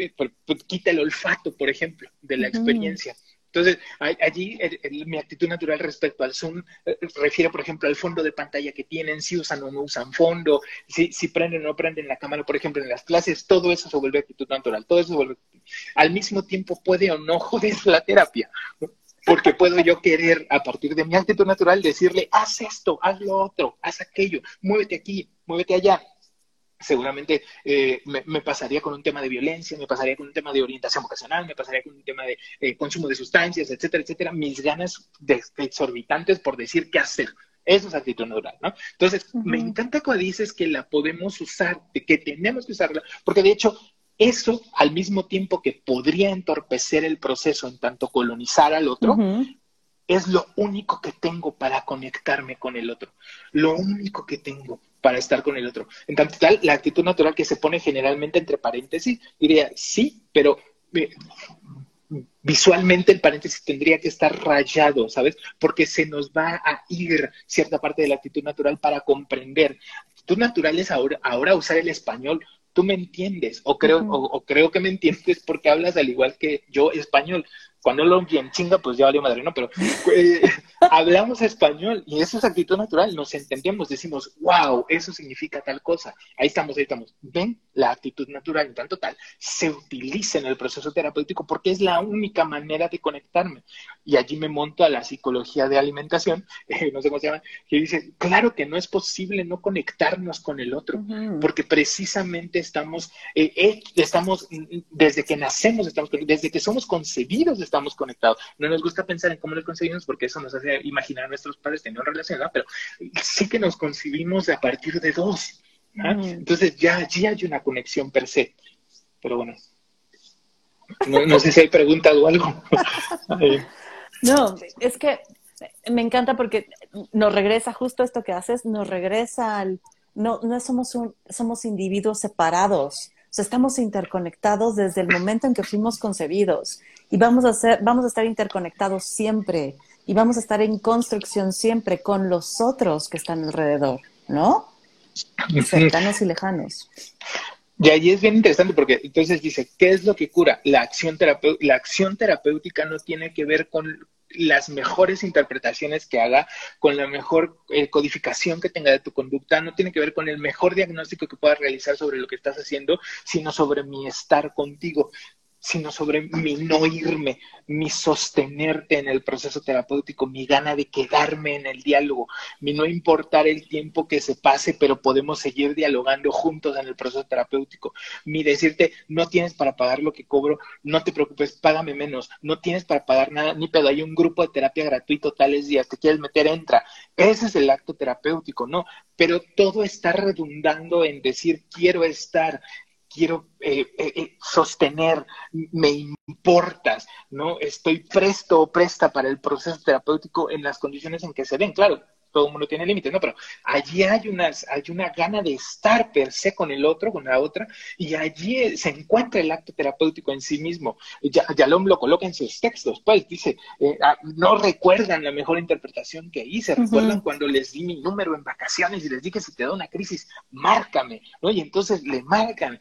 quita el olfato, por ejemplo, de la experiencia. Entonces, allí mi actitud natural respecto al Zoom eh, refiere, por ejemplo, al fondo de pantalla que tienen, si usan o no usan fondo, si, si prenden o no prenden la cámara, por ejemplo, en las clases, todo eso se vuelve actitud natural, todo eso se vuelve... Al mismo tiempo puede o no *laughs* joder la terapia, porque puedo yo querer, a partir de mi actitud natural, decirle, haz esto, haz lo otro, haz aquello, muévete aquí, muévete allá, seguramente eh, me, pasaría con un tema de violencia, me pasaría con un tema de orientación vocacional, me pasaría con un tema de eh, consumo de sustancias, etcétera, etcétera, mis ganas de, exorbitantes por decir qué hacer. Eso es actitud natural, ¿no? Entonces, me encanta cuando dices que la podemos usar, que tenemos que usarla, porque de hecho, eso al mismo tiempo que podría entorpecer el proceso en tanto colonizar al otro, es lo único que tengo para conectarme con el otro, lo único que tengo para estar con el otro. En tanto tal, la actitud natural que se pone generalmente entre paréntesis, diría, sí, pero eh, visualmente el paréntesis tendría que estar rayado, ¿sabes? Porque se nos va a ir cierta parte de la actitud natural para comprender. Actitud natural es ahora, ahora usar el español. Tú me entiendes, o creo, o creo que me entiendes porque hablas al igual que yo español cuando lo bien chinga, pues ya valió madre, ¿no? Pero eh, *laughs* hablamos español y eso es actitud natural, nos entendemos, decimos, wow, eso significa tal cosa. Ahí estamos, ahí estamos. Ven, la actitud natural, en tanto tal, se utiliza en el proceso terapéutico porque es la única manera de conectarme. Y allí me monto a la psicología de alimentación, *laughs* eh, no sé cómo se llama, que dice, claro que no es posible no conectarnos con el otro, porque precisamente estamos, eh, estamos, desde que nacemos, estamos, desde que somos concebidos, estamos conectados. No nos gusta pensar en cómo lo concebimos porque eso nos hace imaginar a nuestros padres teniendo relación, ¿no? pero sí que nos concibimos a partir de dos. Entonces ya allí hay una conexión per se. Pero bueno, no, sé si hay preguntas o algo. *laughs* no, es que me encanta porque nos regresa justo esto que haces, nos regresa al... No, no somos, un, somos individuos separados, sea, estamos interconectados desde el momento en que fuimos concebidos y vamos a, ser, vamos a estar interconectados siempre. y vamos a estar en construcción siempre con los otros que están alrededor, ¿no? Cercanos y lejanos. Y ahí es bien interesante porque entonces dice, ¿qué es lo que cura? La acción, la acción terapéutica no tiene que ver con las mejores interpretaciones que haga, con la mejor eh, codificación que tenga de tu conducta, no tiene que ver con el mejor diagnóstico que puedas realizar sobre lo que estás haciendo, sino sobre mi estar contigo sino sobre mi no irme, mi sostenerte en el proceso terapéutico, mi gana de quedarme en el diálogo, mi no importar el tiempo que se pase, pero podemos seguir dialogando juntos en el proceso terapéutico, mi decirte, no tienes para pagar lo que cobro, no te preocupes, págame menos, no tienes para pagar nada, ni pedo, hay un grupo de terapia gratuito tales días, te quieres meter, entra. Ese es el acto terapéutico, ¿no? Pero todo está redundando en decir, quiero estar, quiero eh, eh, eh, sostener, me importas, ¿no? Estoy presto o presta para el proceso terapéutico en las condiciones en que se den. Claro, todo el mundo tiene límites, ¿no? Pero allí hay, unas, hay una gana de estar per se con el otro, con la otra, y allí se encuentra el acto terapéutico en sí mismo. Ya, Yalom lo coloca en sus textos, pues dice, eh, ah, no recuerdan la mejor interpretación que hice, recuerdan cuando les di mi número en vacaciones y les dije, si te da una crisis, márcame, ¿no? Y entonces le marcan.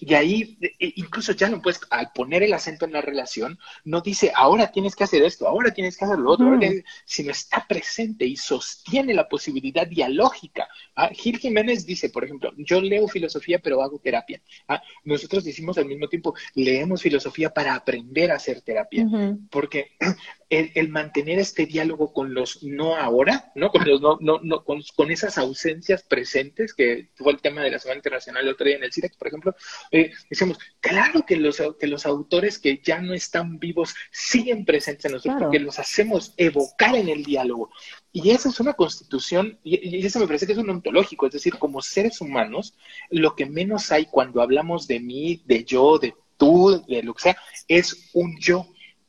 Y ahí, e, e, incluso ya no pues, al poner el acento en la relación, no dice, ahora tienes que hacer esto, ahora tienes que hacer lo otro, sino está presente y tiene la posibilidad dialógica. ¿ah? Gil Jiménez dice, por ejemplo, yo leo filosofía pero hago terapia. ¿ah? Nosotros decimos al mismo tiempo, leemos filosofía para aprender a hacer terapia, porque *clears throat* el, mantener este diálogo con los no ahora, ¿no? Con, los no, no, no con, esas ausencias presentes, que fue el tema de la Semana Internacional el otro día en el CIREX, por ejemplo, eh, decimos, claro que los, que los autores que ya no están vivos siguen presentes en nosotros, porque los hacemos evocar en el diálogo. Y esa es una constitución, y, eso me parece que es un ontológico, es decir, como seres humanos, lo que menos hay cuando hablamos de mí, de yo, de tú, de lo que sea, es un yo.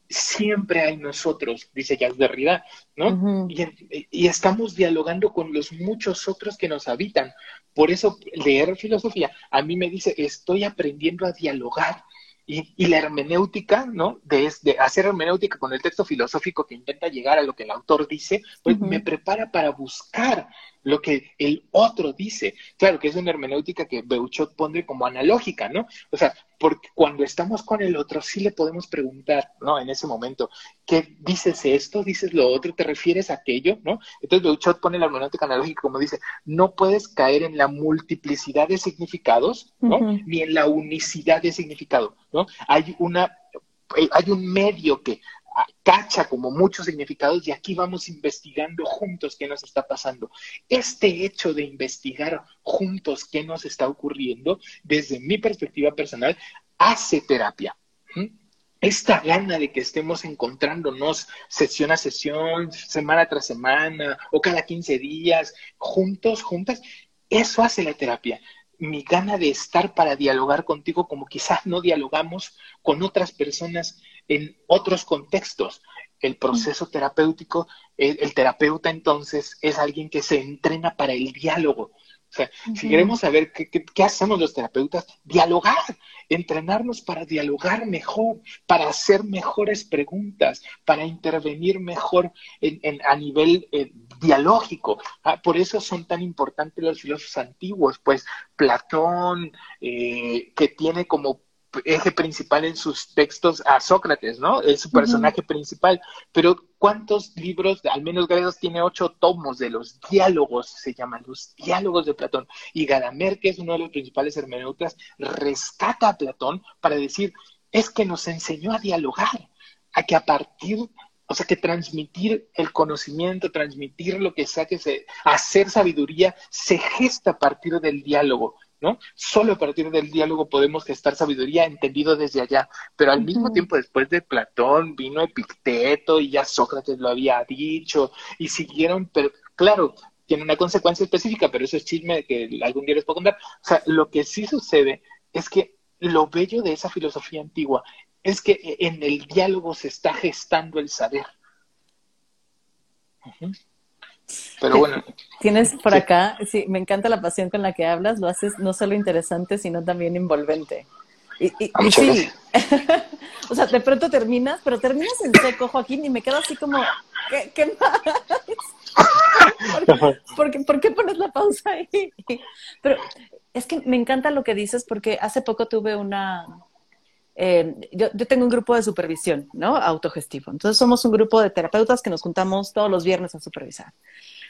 Siempre hay nosotros, dice Jacques Derrida, ¿no? y, y, estamos dialogando con los muchos otros que nos habitan. Por eso leer filosofía a mí me dice, estoy aprendiendo a dialogar y, la hermenéutica, ¿no? De, hacer hermenéutica con el texto filosófico que intenta llegar a lo que el autor dice, pues me prepara para buscar lo que el otro dice. Claro que es una hermenéutica que Beuchot pone como analógica, ¿no? O sea, porque cuando estamos con el otro sí le podemos preguntar, ¿no? En ese momento, ¿qué dices esto? ¿Dices lo otro? ¿Te refieres a aquello? ¿No? Entonces Beuchot pone la hermenéutica analógica como dice, no puedes caer en la multiplicidad de significados, ¿no? Ni en la unicidad de significado, ¿no? Hay una eh, hay un medio que cacha como muchos significados y aquí vamos investigando juntos qué nos está pasando. Este hecho de investigar juntos qué nos está ocurriendo, desde mi perspectiva personal, hace terapia. Esta gana de que estemos encontrándonos sesión a sesión, semana tras semana o cada 15 días, juntos, juntas, eso hace la terapia mi gana de estar para dialogar contigo como quizás no dialogamos con otras personas en otros contextos. El proceso terapéutico, el, terapeuta entonces es alguien que se entrena para el diálogo. O sea, si queremos saber qué, qué, hacemos los terapeutas, dialogar, entrenarnos para dialogar mejor, para hacer mejores preguntas, para intervenir mejor en, a nivel eh, dialógico. Ah, por eso son tan importantes los filósofos antiguos, pues Platón, eh, que tiene como eje principal en sus textos a Sócrates, ¿no? Es su personaje principal. Pero ¿cuántos libros, al menos Gredos tiene ocho tomos de los diálogos, se llaman los diálogos de Platón? Y Gadamer, que es uno de los principales hermeneutas, rescata a Platón para decir, es que nos enseñó a dialogar, a que a partir o sea, que transmitir el conocimiento, transmitir lo que sea que se, hacer sabiduría, se gesta a partir del diálogo. ¿No? Solo a partir del diálogo podemos gestar sabiduría entendido desde allá, pero al mismo tiempo después de Platón vino Epicteto y ya Sócrates lo había dicho y siguieron, pero claro, tiene una consecuencia específica, pero eso es chisme que algún día les puedo contar. O sea, lo que sí sucede es que lo bello de esa filosofía antigua es que en el diálogo se está gestando el saber. Pero bueno. Tienes por acá, sí, me encanta la pasión con la que hablas, lo haces no solo interesante, sino también envolvente. Y, sí, *laughs* o sea, de pronto terminas, pero terminas en seco, Joaquín, y me quedo así como, ¿qué, qué más? *laughs* ¿Por, qué, ¿Por qué pones la pausa ahí? *laughs* Pero es que me encanta lo que dices porque hace poco tuve una, eh, yo, yo, tengo un grupo de supervisión, ¿no? Autogestivo. Entonces somos un grupo de terapeutas que nos juntamos todos los viernes a supervisar.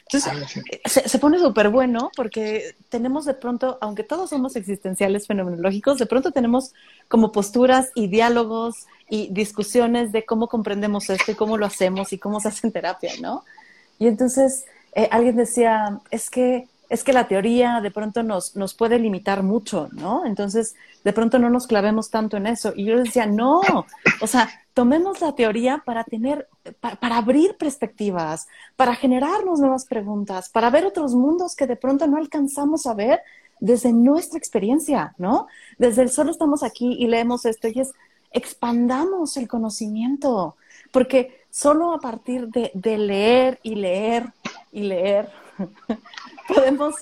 Entonces ah, se, se, pone súper bueno porque tenemos de pronto, aunque todos somos existenciales fenomenológicos, de pronto tenemos como posturas y diálogos y discusiones de cómo comprendemos esto y cómo lo hacemos y cómo se hace en terapia, ¿no? Y entonces eh, alguien decía, es que es que la teoría de pronto nos, nos puede limitar mucho, ¿no? Entonces, de pronto no nos clavemos tanto en eso. Y yo decía, no, o sea, tomemos la teoría para tener, para, abrir perspectivas, para generarnos nuevas preguntas, para ver otros mundos que de pronto no alcanzamos a ver desde nuestra experiencia, ¿no? Desde el solo estamos aquí y leemos esto y es, expandamos el conocimiento, porque solo a partir de, de leer y leer y leer *laughs* podemos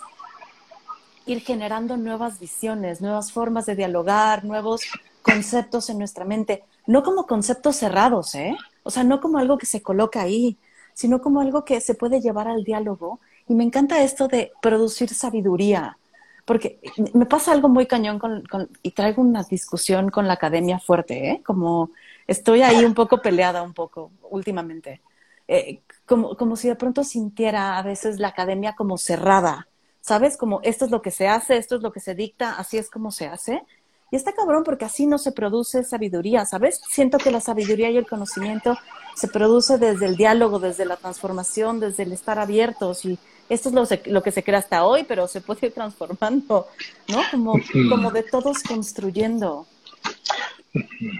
ir generando nuevas visiones, nuevas formas de dialogar, nuevos conceptos en nuestra mente, no como conceptos cerrados, ¿eh? O sea, no como algo que se coloca ahí, sino como algo que se puede llevar al diálogo. Y me encanta esto de producir sabiduría, porque me pasa algo muy cañón con, y traigo una discusión con la academia fuerte, ¿eh? Como estoy ahí un poco peleada, un poco últimamente. Eh, como, como si de pronto sintiera a veces la academia como cerrada, ¿sabes? Como esto es lo que se hace, esto es lo que se dicta, así es como se hace. Y está cabrón porque así no se produce sabiduría, ¿sabes? Siento que la sabiduría y el conocimiento se produce desde el diálogo, desde la transformación, desde el estar abiertos y esto es lo, lo que se crea hasta hoy, pero se puede ir transformando, ¿no? Como, como de todos construyendo.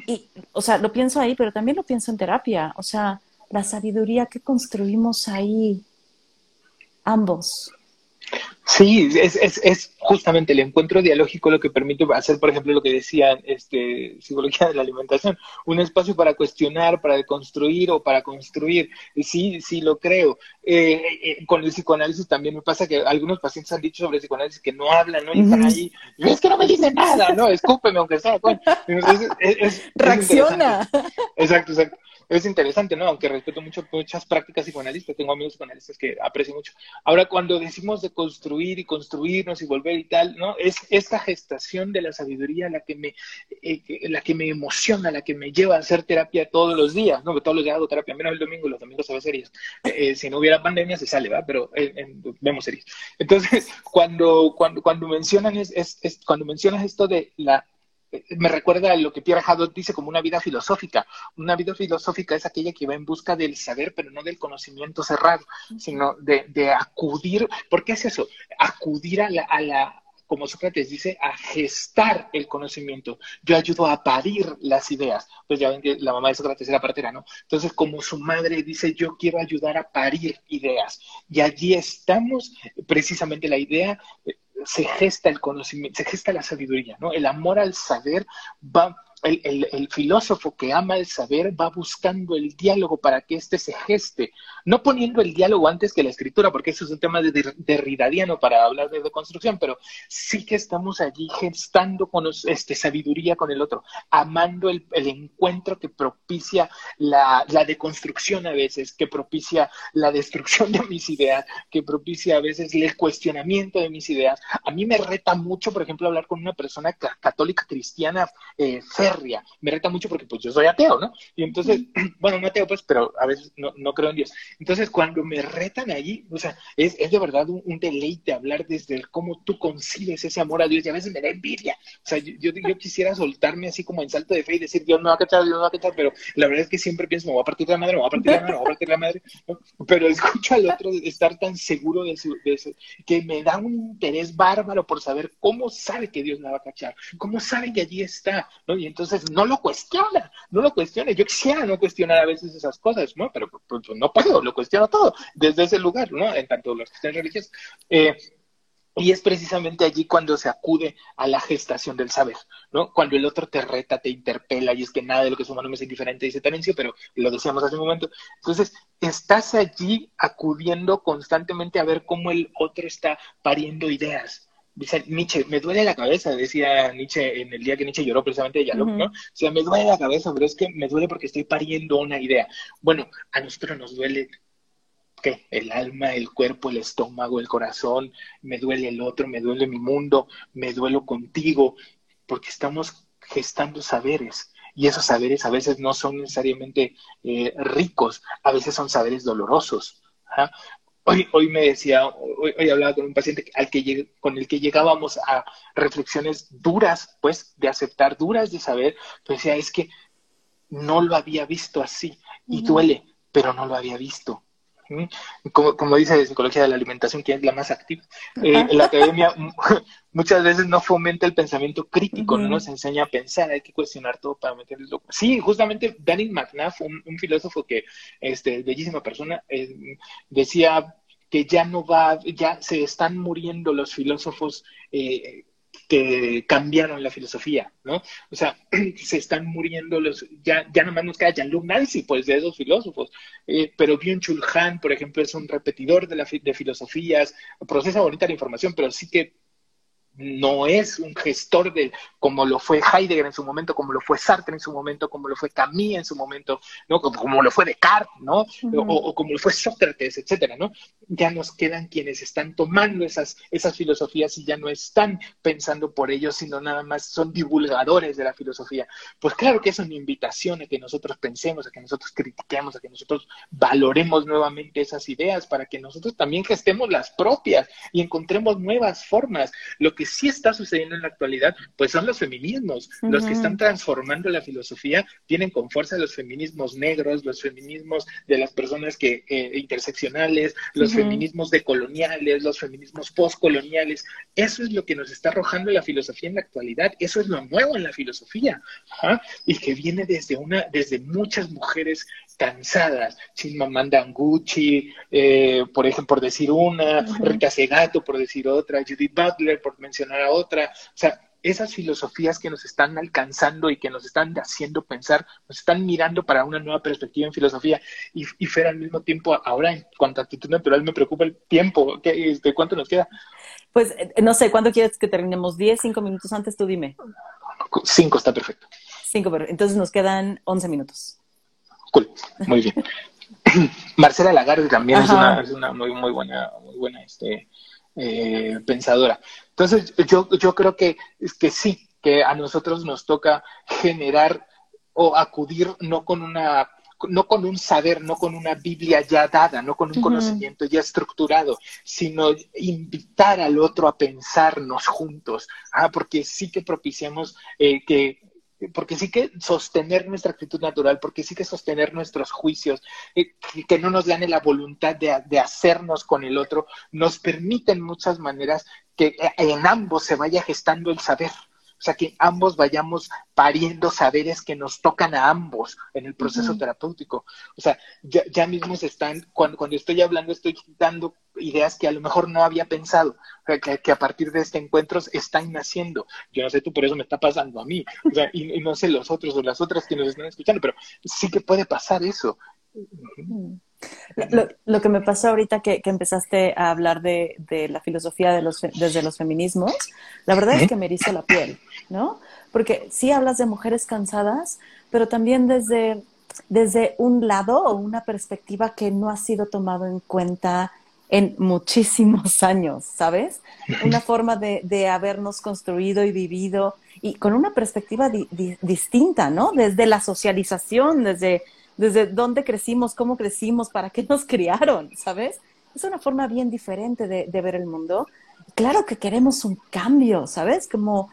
Y, o sea, lo pienso ahí, pero también lo pienso en terapia. O sea, la sabiduría que construimos ahí, ambos. Sí, es, es, es, justamente el encuentro dialógico lo que permite hacer, por ejemplo, lo que decía este, psicología de la alimentación, un espacio para cuestionar, para deconstruir o para construir. Sí, sí lo creo. Eh, eh, con el psicoanálisis también me pasa que algunos pacientes han dicho sobre el psicoanálisis que no hablan, ¿no? Están ahí, es que no me dicen nada, ¿no? Escúpeme aunque sea. Reacciona. Exacto, exacto es interesante, ¿no? Aunque respeto mucho muchas prácticas psicoanalistas, tengo amigos psicoanalistas que aprecio mucho. Ahora, cuando decimos de construir y construirnos y volver y tal, ¿no? Es esta gestación de la sabiduría la que me, eh, la que me emociona, la que me lleva a hacer terapia todos los días, ¿no? Que todos los días hago terapia, menos el domingo, los domingos se ve series. Eh, eh, si no hubiera pandemia se sale, ¿va? Pero vemos series. Entonces, cuando, cuando, cuando mencionan es, es, cuando mencionas esto de la me recuerda a lo que Pierre Hadot dice como una vida filosófica. Una vida filosófica es aquella que va en busca del saber, pero no del conocimiento cerrado, sino de, de acudir. ¿Por qué es eso? Acudir a la, a la, como Sócrates dice, a gestar el conocimiento. Yo ayudo a parir las ideas. Pues ya ven que la mamá de Sócrates era partera, ¿no? Entonces, como su madre dice, yo quiero ayudar a parir ideas. Y allí estamos, precisamente la idea se gesta el conocimiento, se gesta la sabiduría, ¿no? El amor al saber va el, filósofo que ama el saber va buscando el diálogo para que éste se geste, no poniendo el diálogo antes que la escritura, porque eso es un tema de derridadiano para hablar de deconstrucción, pero sí que estamos allí gestando con este, sabiduría con el otro, amando el, encuentro que propicia la, la, deconstrucción a veces, que propicia la destrucción de mis ideas, que propicia a veces el cuestionamiento de mis ideas. A mí me reta mucho, por ejemplo, hablar con una persona católica cristiana eh, me reta mucho porque pues yo soy ateo, ¿no? Y entonces, *clears throat* bueno, no ateo pues, pero a veces no, no creo en Dios. Entonces, cuando me retan allí, o sea, es, es de verdad un, deleite hablar desde el cómo tú concibes ese amor a Dios y a veces me da envidia. O sea, yo, yo, quisiera soltarme así como en salto de fe y decir, Dios me va a cachar, Dios me va a cachar, pero la verdad es que siempre pienso, me voy a partir la madre, me voy a partir la madre, me voy a partir la madre. Pero escucho al otro estar tan seguro de, su, de eso, que me da un interés bárbaro por saber cómo sabe que Dios me va a cachar, cómo sabe que allí está, ¿no? Y entonces entonces no lo cuestiona, no lo cuestiona. Yo quisiera no cuestionar a veces esas cosas, ¿no? Pero pues, pues, no puedo, lo cuestiono todo desde ese lugar, ¿no? En tanto los cristianos religiosos. Eh, y es precisamente allí cuando se acude a la gestación del saber, ¿no? Cuando el otro te reta, te interpela, y es que nada de lo que es humano me es indiferente, dice Terencio, pero lo decíamos hace un momento. Entonces, estás allí acudiendo constantemente a ver cómo el otro está pariendo ideas, dice Nietzsche, me duele la cabeza, decía Nietzsche en el día que Nietzsche lloró precisamente de Yalom, ¿no? O sea, me duele la cabeza, pero es que me duele porque estoy pariendo una idea. Bueno, a nosotros nos duele ¿qué? El alma, el cuerpo, el estómago, el corazón, me duele el otro, me duele mi mundo, me duelo contigo, porque estamos gestando saberes. Y esos saberes a veces no son necesariamente eh, ricos, a veces son saberes dolorosos. Hoy, hoy me decía, hoy, hoy, hablaba con un paciente al que, con el que llegábamos a reflexiones duras, pues, de aceptar, duras de saber, pues decía, es que no lo había visto así y duele, pero no lo había visto. Como, como dice Psicología de la Alimentación, que es la más activa. Eh, la academia *laughs* muchas veces no fomenta el pensamiento crítico, no nos enseña a pensar, hay que cuestionar todo para meterlo. Sí, justamente Danny McNabb, un, un, filósofo que, este, bellísima persona, eh, decía que ya no va, ya se están muriendo los filósofos eh, que cambiaron la filosofía, ¿no? O sea, *clears throat* se están muriendo los, ya, ya nomás nos queda Jean-Luc Nancy, pues, de esos filósofos, eh, pero Byung-Chul Han, por ejemplo, es un repetidor de, la, de filosofías, procesa bonita la información, pero sí que no es un gestor de como lo fue Heidegger en su momento, como lo fue Sartre en su momento, como lo fue Camus en su momento, ¿no? Como, como lo fue Descartes, ¿no? o, como lo fue Sócrates, etcétera, ¿no? Ya nos quedan quienes están tomando esas, esas filosofías y ya no están pensando por ellos, sino nada más son divulgadores de la filosofía. Pues claro que es una invitación a que nosotros pensemos, a que nosotros critiquemos, a que nosotros valoremos nuevamente esas ideas para que nosotros también gestemos las propias y encontremos nuevas formas. Lo que sí está sucediendo en la actualidad, pues son los feminismos, los que están transformando la filosofía, tienen con fuerza los feminismos negros, los feminismos de las personas que eh, interseccionales, los feminismos decoloniales, los feminismos postcoloniales. Eso es lo que nos está arrojando la filosofía en la actualidad, eso es lo nuevo en la filosofía, y que viene desde una, desde muchas mujeres cansadas, Chimamanda Ngozi, eh, por ejemplo, por decir una, Rita Segato, por decir otra, Judith Butler, por mencionar a otra, o sea, esas filosofías que nos están alcanzando y que nos están haciendo pensar, nos están mirando para una nueva perspectiva en filosofía. Y, y Fer, al mismo tiempo, ahora en cuanto a actitud natural, me preocupa el tiempo. ¿Qué, este, ¿Cuánto nos queda? Pues eh, no sé, ¿cuándo quieres que terminemos? ¿10, 5 minutos antes? Tú dime. 5 está perfecto. 5, pero entonces nos quedan 11 minutos. Cool, muy bien. *laughs* Marcela Lagarde también es una, es una, muy, muy buena, muy buena este, eh, pensadora. Entonces, yo, yo creo que, que sí, que a nosotros nos toca generar o acudir no con una no con un saber, no con una Biblia ya dada, no con un uh -huh. conocimiento ya estructurado, sino invitar al otro a pensarnos juntos, ah, porque sí que propiciamos eh, que porque sí que sostener nuestra actitud natural, porque sí que sostener nuestros juicios, eh, que no nos gane la voluntad de, de, hacernos con el otro, nos permite en muchas maneras que en ambos se vaya gestando el saber. O sea, que ambos vayamos pariendo saberes que nos tocan a ambos en el proceso uh -huh. terapéutico. O sea, ya, ya mismo se están, cuando, cuando estoy hablando, estoy dando ideas que a lo mejor no había pensado, que, que, a partir de este encuentro están naciendo. Yo no sé tú, por eso me está pasando a mí. O sea, y, y, no sé los otros o las otras que nos están escuchando, pero sí que puede pasar eso. Lo, lo, que me pasó ahorita que, que empezaste a hablar de, de, la filosofía de los, desde los feminismos, la verdad es que me erizo la piel, ¿no? Porque sí hablas de mujeres cansadas, pero también desde, desde un lado o una perspectiva que no ha sido tomado en cuenta en muchísimos *laughs* años, ¿sabes? Una forma de, de habernos construido y vivido y con una perspectiva di, di, distinta, ¿no? Desde la socialización, desde desde dónde crecimos, cómo crecimos, para qué nos *laughs* criaron, ¿sabes? Es una forma bien diferente de, de, ver el mundo. Claro que queremos un cambio, ¿sabes? Como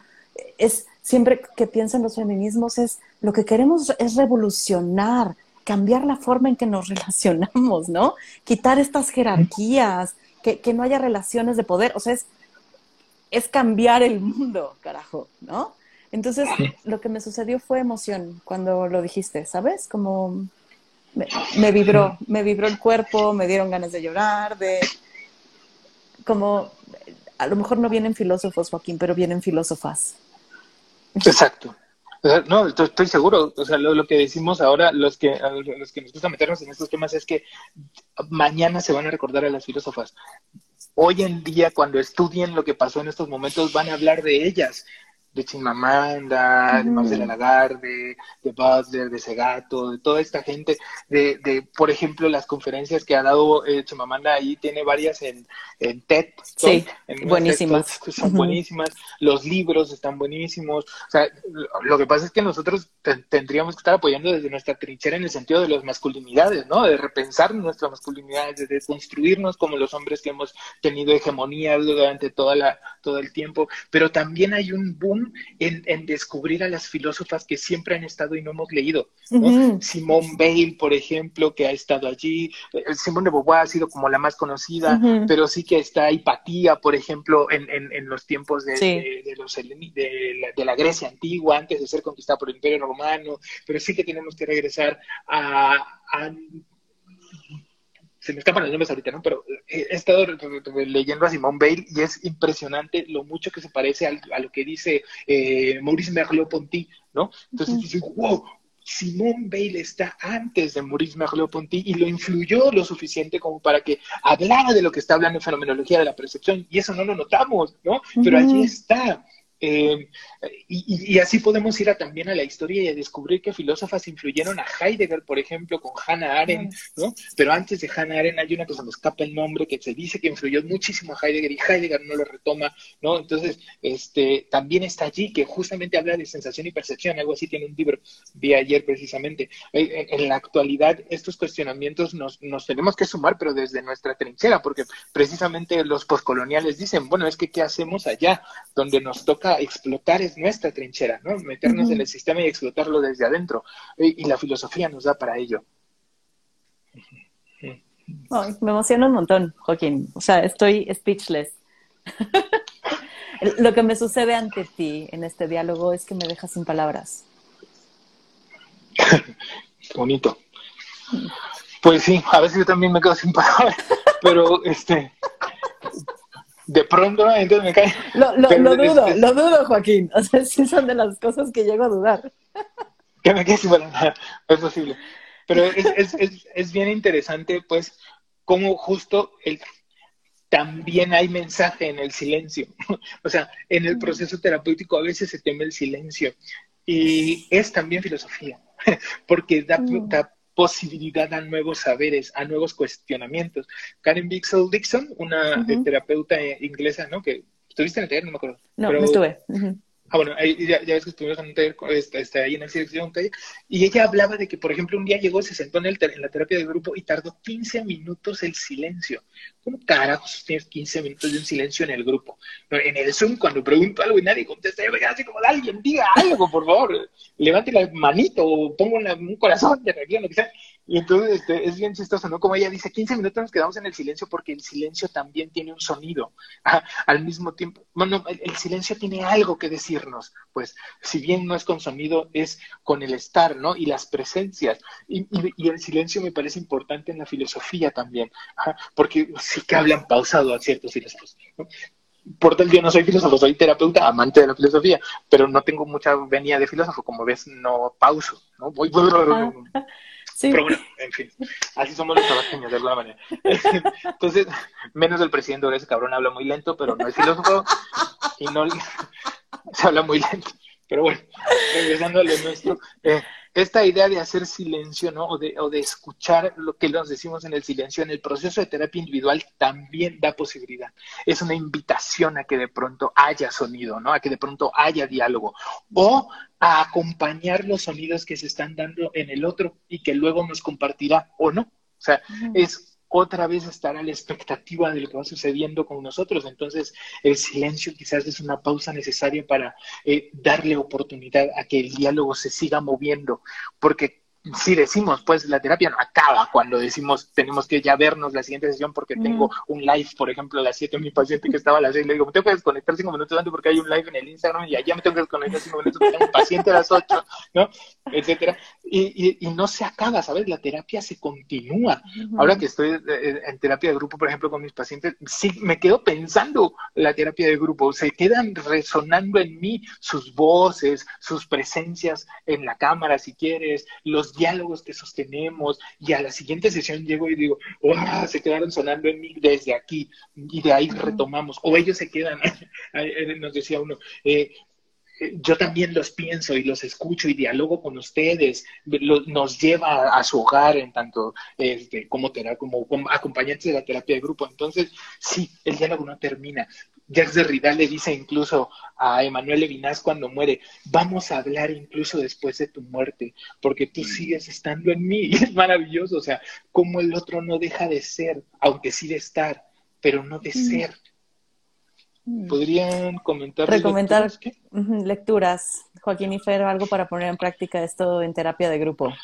es siempre que piensan los feminismos es lo que queremos es revolucionar, cambiar la forma en que nos *laughs* relacionamos, ¿no? Quitar estas jerarquías, que, que no haya relaciones de poder, o sea, es, es cambiar el mundo, carajo, ¿no? Entonces, lo que me sucedió fue emoción cuando lo dijiste, ¿sabes? Como me, vibró, me vibró el cuerpo, me dieron ganas de llorar, de como a lo mejor no vienen filósofos, Joaquín, pero vienen filósofas. Exacto. No, estoy seguro. O sea, lo, lo, que decimos ahora, los que, los que nos gusta meternos en estos temas es que mañana se van a recordar a las filósofas. hoy en día cuando estudien lo que pasó en estos momentos van a hablar de ellas de Chimamanda, de Marcela Lagarde, de Butler, de Segato, de toda esta gente, de, de por ejemplo, las conferencias que ha dado eh, Chimamanda, ahí tiene varias en, en TED. Sí, buenísimas. son buenísimas, los libros están buenísimos. O sea, lo que pasa es que nosotros tendríamos que estar apoyando desde nuestra trinchera en el sentido de las masculinidades, ¿no? De repensar nuestra masculinidad, de construirnos como los hombres que hemos tenido hegemonía durante toda la, todo el tiempo, pero también hay un boom en, descubrir a las filósofas que siempre han estado y no hemos leído. ¿no? Simone Bale, por ejemplo, que ha estado allí. Eh, Simone de Beauvoir ha sido como la más conocida, pero sí que está Hipatía, por ejemplo, en, los tiempos de, los, de, la, Grecia antigua, antes de ser conquistada por el Imperio Romano. Pero sí que tenemos que regresar a se me escapan los nombres ahorita, ¿no? Pero he estado leyendo a Simone Bale y es impresionante lo mucho que se parece a, lo que dice eh, Maurice Merleau-Ponty, ¿no? Entonces dices, wow, Simone Bale está antes de Maurice Merleau-Ponty y lo influyó lo suficiente como para que hablara de lo que está hablando en fenomenología de la percepción y eso no lo notamos, ¿no? Pero allí está. Eh, y, así podemos ir a, también a la historia y a descubrir que filósofas influyeron a Heidegger, por ejemplo, con Hannah Arendt, ¿no? Pero antes de Hannah Arendt hay una que se me escapa el nombre, que se dice que influyó muchísimo a Heidegger y Heidegger no lo retoma, ¿no? Entonces, este, también está allí que justamente habla de sensación y percepción, algo así tiene un libro, vi ayer precisamente. Eh, eh, en la actualidad, estos cuestionamientos nos, nos tenemos que sumar, pero desde nuestra trinchera, porque precisamente los poscoloniales dicen, bueno, es que ¿qué hacemos allá? Donde nos toca explotar es nuestra trinchera, ¿no? Meternos en el sistema y explotarlo desde adentro. Y, la filosofía nos da para ello. me emociona un montón, Joaquín. O sea, estoy speechless. *laughs* Lo que me sucede ante ti en este diálogo es que me dejas sin palabras. *coughs* Bonito. Pues sí, a veces yo también me quedo sin palabras, pero este, de pronto entonces me cae. Lo, *laughs* dudo, lo dudo, Joaquín. O sea, sí son de las cosas que llego a dudar. *laughs* Que me quede sin palabras, es posible. Pero es, es, es, bien interesante, pues, cómo justo el, también hay mensaje en el silencio. *laughs* O sea, en el proceso terapéutico a veces se teme el silencio. Y es también filosofía, porque da, da posibilidad a nuevos saberes, a nuevos cuestionamientos. Karen Bixel Dixon, una terapeuta inglesa, ¿no? Que estuviste en el taller, no me acuerdo. No, no estuve. Ah, bueno, ya, ves que estuvimos en un taller, está, está ahí en el de un taller, y ella hablaba de que, por ejemplo, un día llegó, se sentó en, el, en la terapia de grupo y tardó 15 minutos el silencio. ¿Cómo carajos tienes 15 minutos de un silencio en el grupo? En el Zoom, cuando pregunto algo y nadie contesta, yo me así como, alguien diga algo, por favor, levante la manito o pongo un corazón de reacción, lo que sea. Y entonces este, es bien chistoso, ¿no? Como ella dice, 15 minutos nos quedamos en el silencio porque el silencio también tiene un sonido. *laughs* al mismo tiempo, bueno, el, silencio tiene algo que decirnos. Pues, si bien no es con sonido, es con el estar, ¿no? Y las presencias. Y, el silencio me parece importante en la filosofía también, porque sí que hablan pausado a ciertos filósofos. ¿no? por tal yo no soy filósofo, soy terapeuta, amante de la filosofía, pero no tengo mucha venía de filósofo, como ves, no pauso, ¿no? Voy, pero bueno, en fin, así somos los tabasqueños de alguna manera. *laughs* Entonces, menos el presidente ese cabrón habla muy lento, pero no es filósofo y no *laughs* se habla muy lento. Pero bueno, regresando a lo nuestro, eh, esta idea de hacer silencio, ¿no? O de, o de escuchar lo que nos decimos en el silencio, en el proceso de terapia individual también da posibilidad. Es una invitación a que de pronto haya sonido, ¿no? A que de pronto haya diálogo. O a acompañar los sonidos que se están dando en el otro y que luego nos compartirá o no. O sea, es otra vez estar a la expectativa de lo que va sucediendo con nosotros. Entonces, el silencio quizás es una pausa necesaria para eh, darle oportunidad a que el diálogo se siga moviendo, porque si decimos, pues la terapia no acaba cuando decimos tenemos que ya vernos la siguiente sesión porque tengo un live, por ejemplo, a las 7, mi paciente que estaba a las 6, le digo, me tengo que desconectar 5 minutos antes porque hay un live en el Instagram y allá me tengo que desconectar 5 minutos porque tengo un paciente a las 8, ¿no? Etcétera. Y, y, no se acaba, ¿sabes? La terapia se continúa. Ahora que estoy eh, eh, en terapia de grupo, por ejemplo, con mis pacientes, sí, me quedo pensando la terapia de grupo, se quedan resonando en mí sus voces, sus presencias en la cámara, si quieres, los diálogos que sostenemos, y a la siguiente sesión llego y digo, ¡wow! Se quedaron sonando en mí desde aquí, y de ahí retomamos, o ellos se quedan, *laughs* nos decía uno, eh, yo también los pienso y los escucho y dialogo con ustedes, nos lleva a, su hogar en tanto este, como, como, acompañantes de la terapia de grupo. Entonces, sí, el diálogo no termina. Jacques Derrida le dice incluso a Emanuel Levinas cuando muere, vamos a hablar incluso después de tu muerte, porque tú sigues estando en mí. Y *laughs* es maravilloso, o sea, como el otro no deja de ser, aunque sí de estar, pero no de ser. Mm. ¿Podrían comentar? Recomendar lecturas, Joaquín y Fer, algo para poner en práctica esto en terapia de grupo.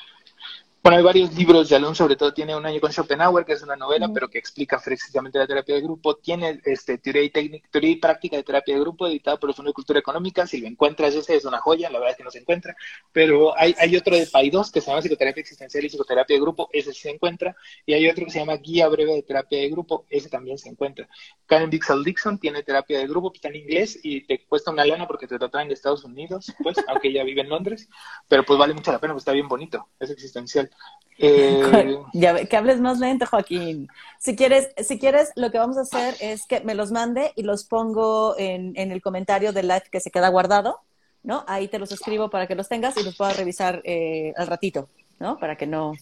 Bueno, hay varios libros, Alon sobre todo tiene Un año con Schopenhauer, que es una novela, pero que explica precisamente la terapia de grupo. Tiene este, teoría, y técnica, teoría y práctica de terapia de grupo, editado por el Fondo de Cultura Económica. Si lo encuentras, ese es una joya, la verdad es que no se encuentra. Pero hay, hay otro de Paidós que se llama Psicoterapia Existencial y Psicoterapia de Grupo, ese sí se encuentra. Y hay otro que se llama Guía Breve de Terapia de Grupo, ese también se encuentra. Karen Dixon Dixon tiene terapia de grupo, está en inglés y te cuesta una lana porque te lo traen de Estados Unidos, pues, aunque ella vive en Londres. Pero pues vale mucho la pena, pues está bien bonito, es existencial. Eh... Ya, que hables más lento, Joaquín. Si quieres, si quieres, lo que vamos a hacer es que me los mande y los pongo en, en el comentario del live que se queda guardado, ¿no? Ahí te los escribo para que los tengas y los puedas revisar eh, al ratito, ¿no? Para que no,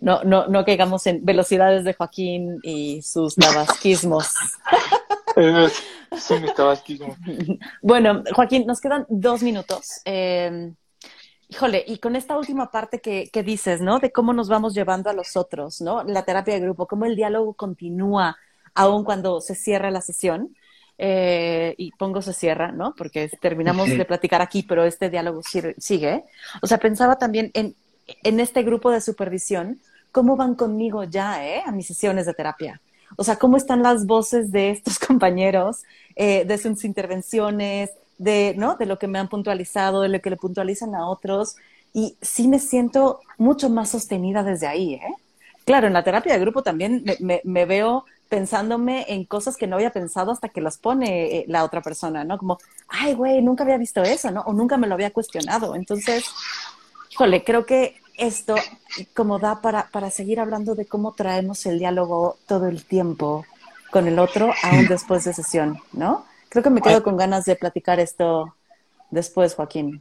no, no, no caigamos en velocidades de Joaquín y sus tabasquismos. sí, mis tabasquismos. *laughs* Bueno, Joaquín, nos quedan dos minutos. Eh, Híjole, y con esta última parte que, que, dices, ¿no? De cómo nos vamos llevando a los otros, ¿no? La terapia de grupo, cómo el diálogo continúa aún cuando se cierra la sesión. Eh, y pongo se cierra, ¿no? Porque terminamos de platicar aquí, pero este diálogo sigue. O sea, pensaba también en, en este grupo de supervisión, cómo van conmigo ya, ¿eh? A mis sesiones de terapia. O sea, cómo están las voces de estos *laughs* compañeros, eh, de sus intervenciones, de, ¿no? de lo que me han puntualizado, de lo que le puntualizan a otros. Y sí me siento mucho más sostenida desde ahí, ¿eh? Claro, en la terapia de grupo también me, me, veo pensándome en cosas que no había pensado hasta que las pone eh, la otra persona, ¿no? Como, ay, güey, nunca había visto eso, ¿no? O nunca me lo había cuestionado. Entonces, híjole, creo que esto como da para, para seguir hablando de cómo traemos el diálogo todo el tiempo con el otro, aún después de sesión, ¿no? Creo que me quedo con ganas de platicar esto después, Joaquín.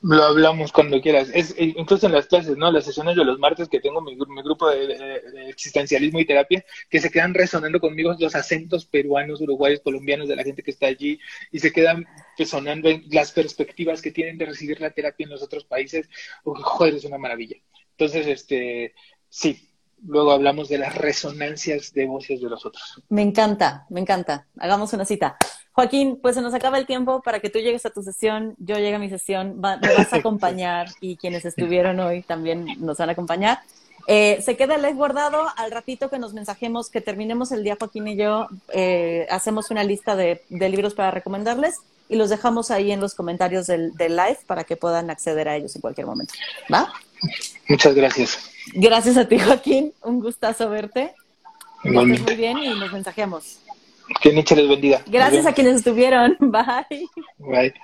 Lo hablamos cuando quieras. Es, eh, incluso en las clases, ¿no? Las sesiones de los martes que tengo mi, grupo de, existencialismo y terapia, que se quedan resonando conmigo los acentos peruanos, uruguayos, colombianos de la gente que está allí y se quedan resonando en las perspectivas que tienen de recibir la terapia en los otros países. joder, es una maravilla. Entonces, este, sí, luego hablamos de las resonancias de voces de los otros. Me encanta, me encanta. Hagamos una cita. Joaquín, pues se nos acaba el tiempo para que tú llegues a tu sesión, yo llegue a mi sesión, me vas a *laughs* acompañar y quienes estuvieron hoy también nos van a acompañar. Eh, se queda el live guardado, al ratito que nos mensajemos, que terminemos el día Joaquín y yo, eh, hacemos una lista de, libros para recomendarles y los dejamos ahí en los comentarios del, live para que puedan acceder a ellos en cualquier momento. ¿Va? Muchas gracias. Gracias a ti, Joaquín. Un gustazo verte. Muy bien y nos mensajeamos. Que Nietzsche les bendiga. Gracias a quienes estuvieron. *laughs* Bye. Bye.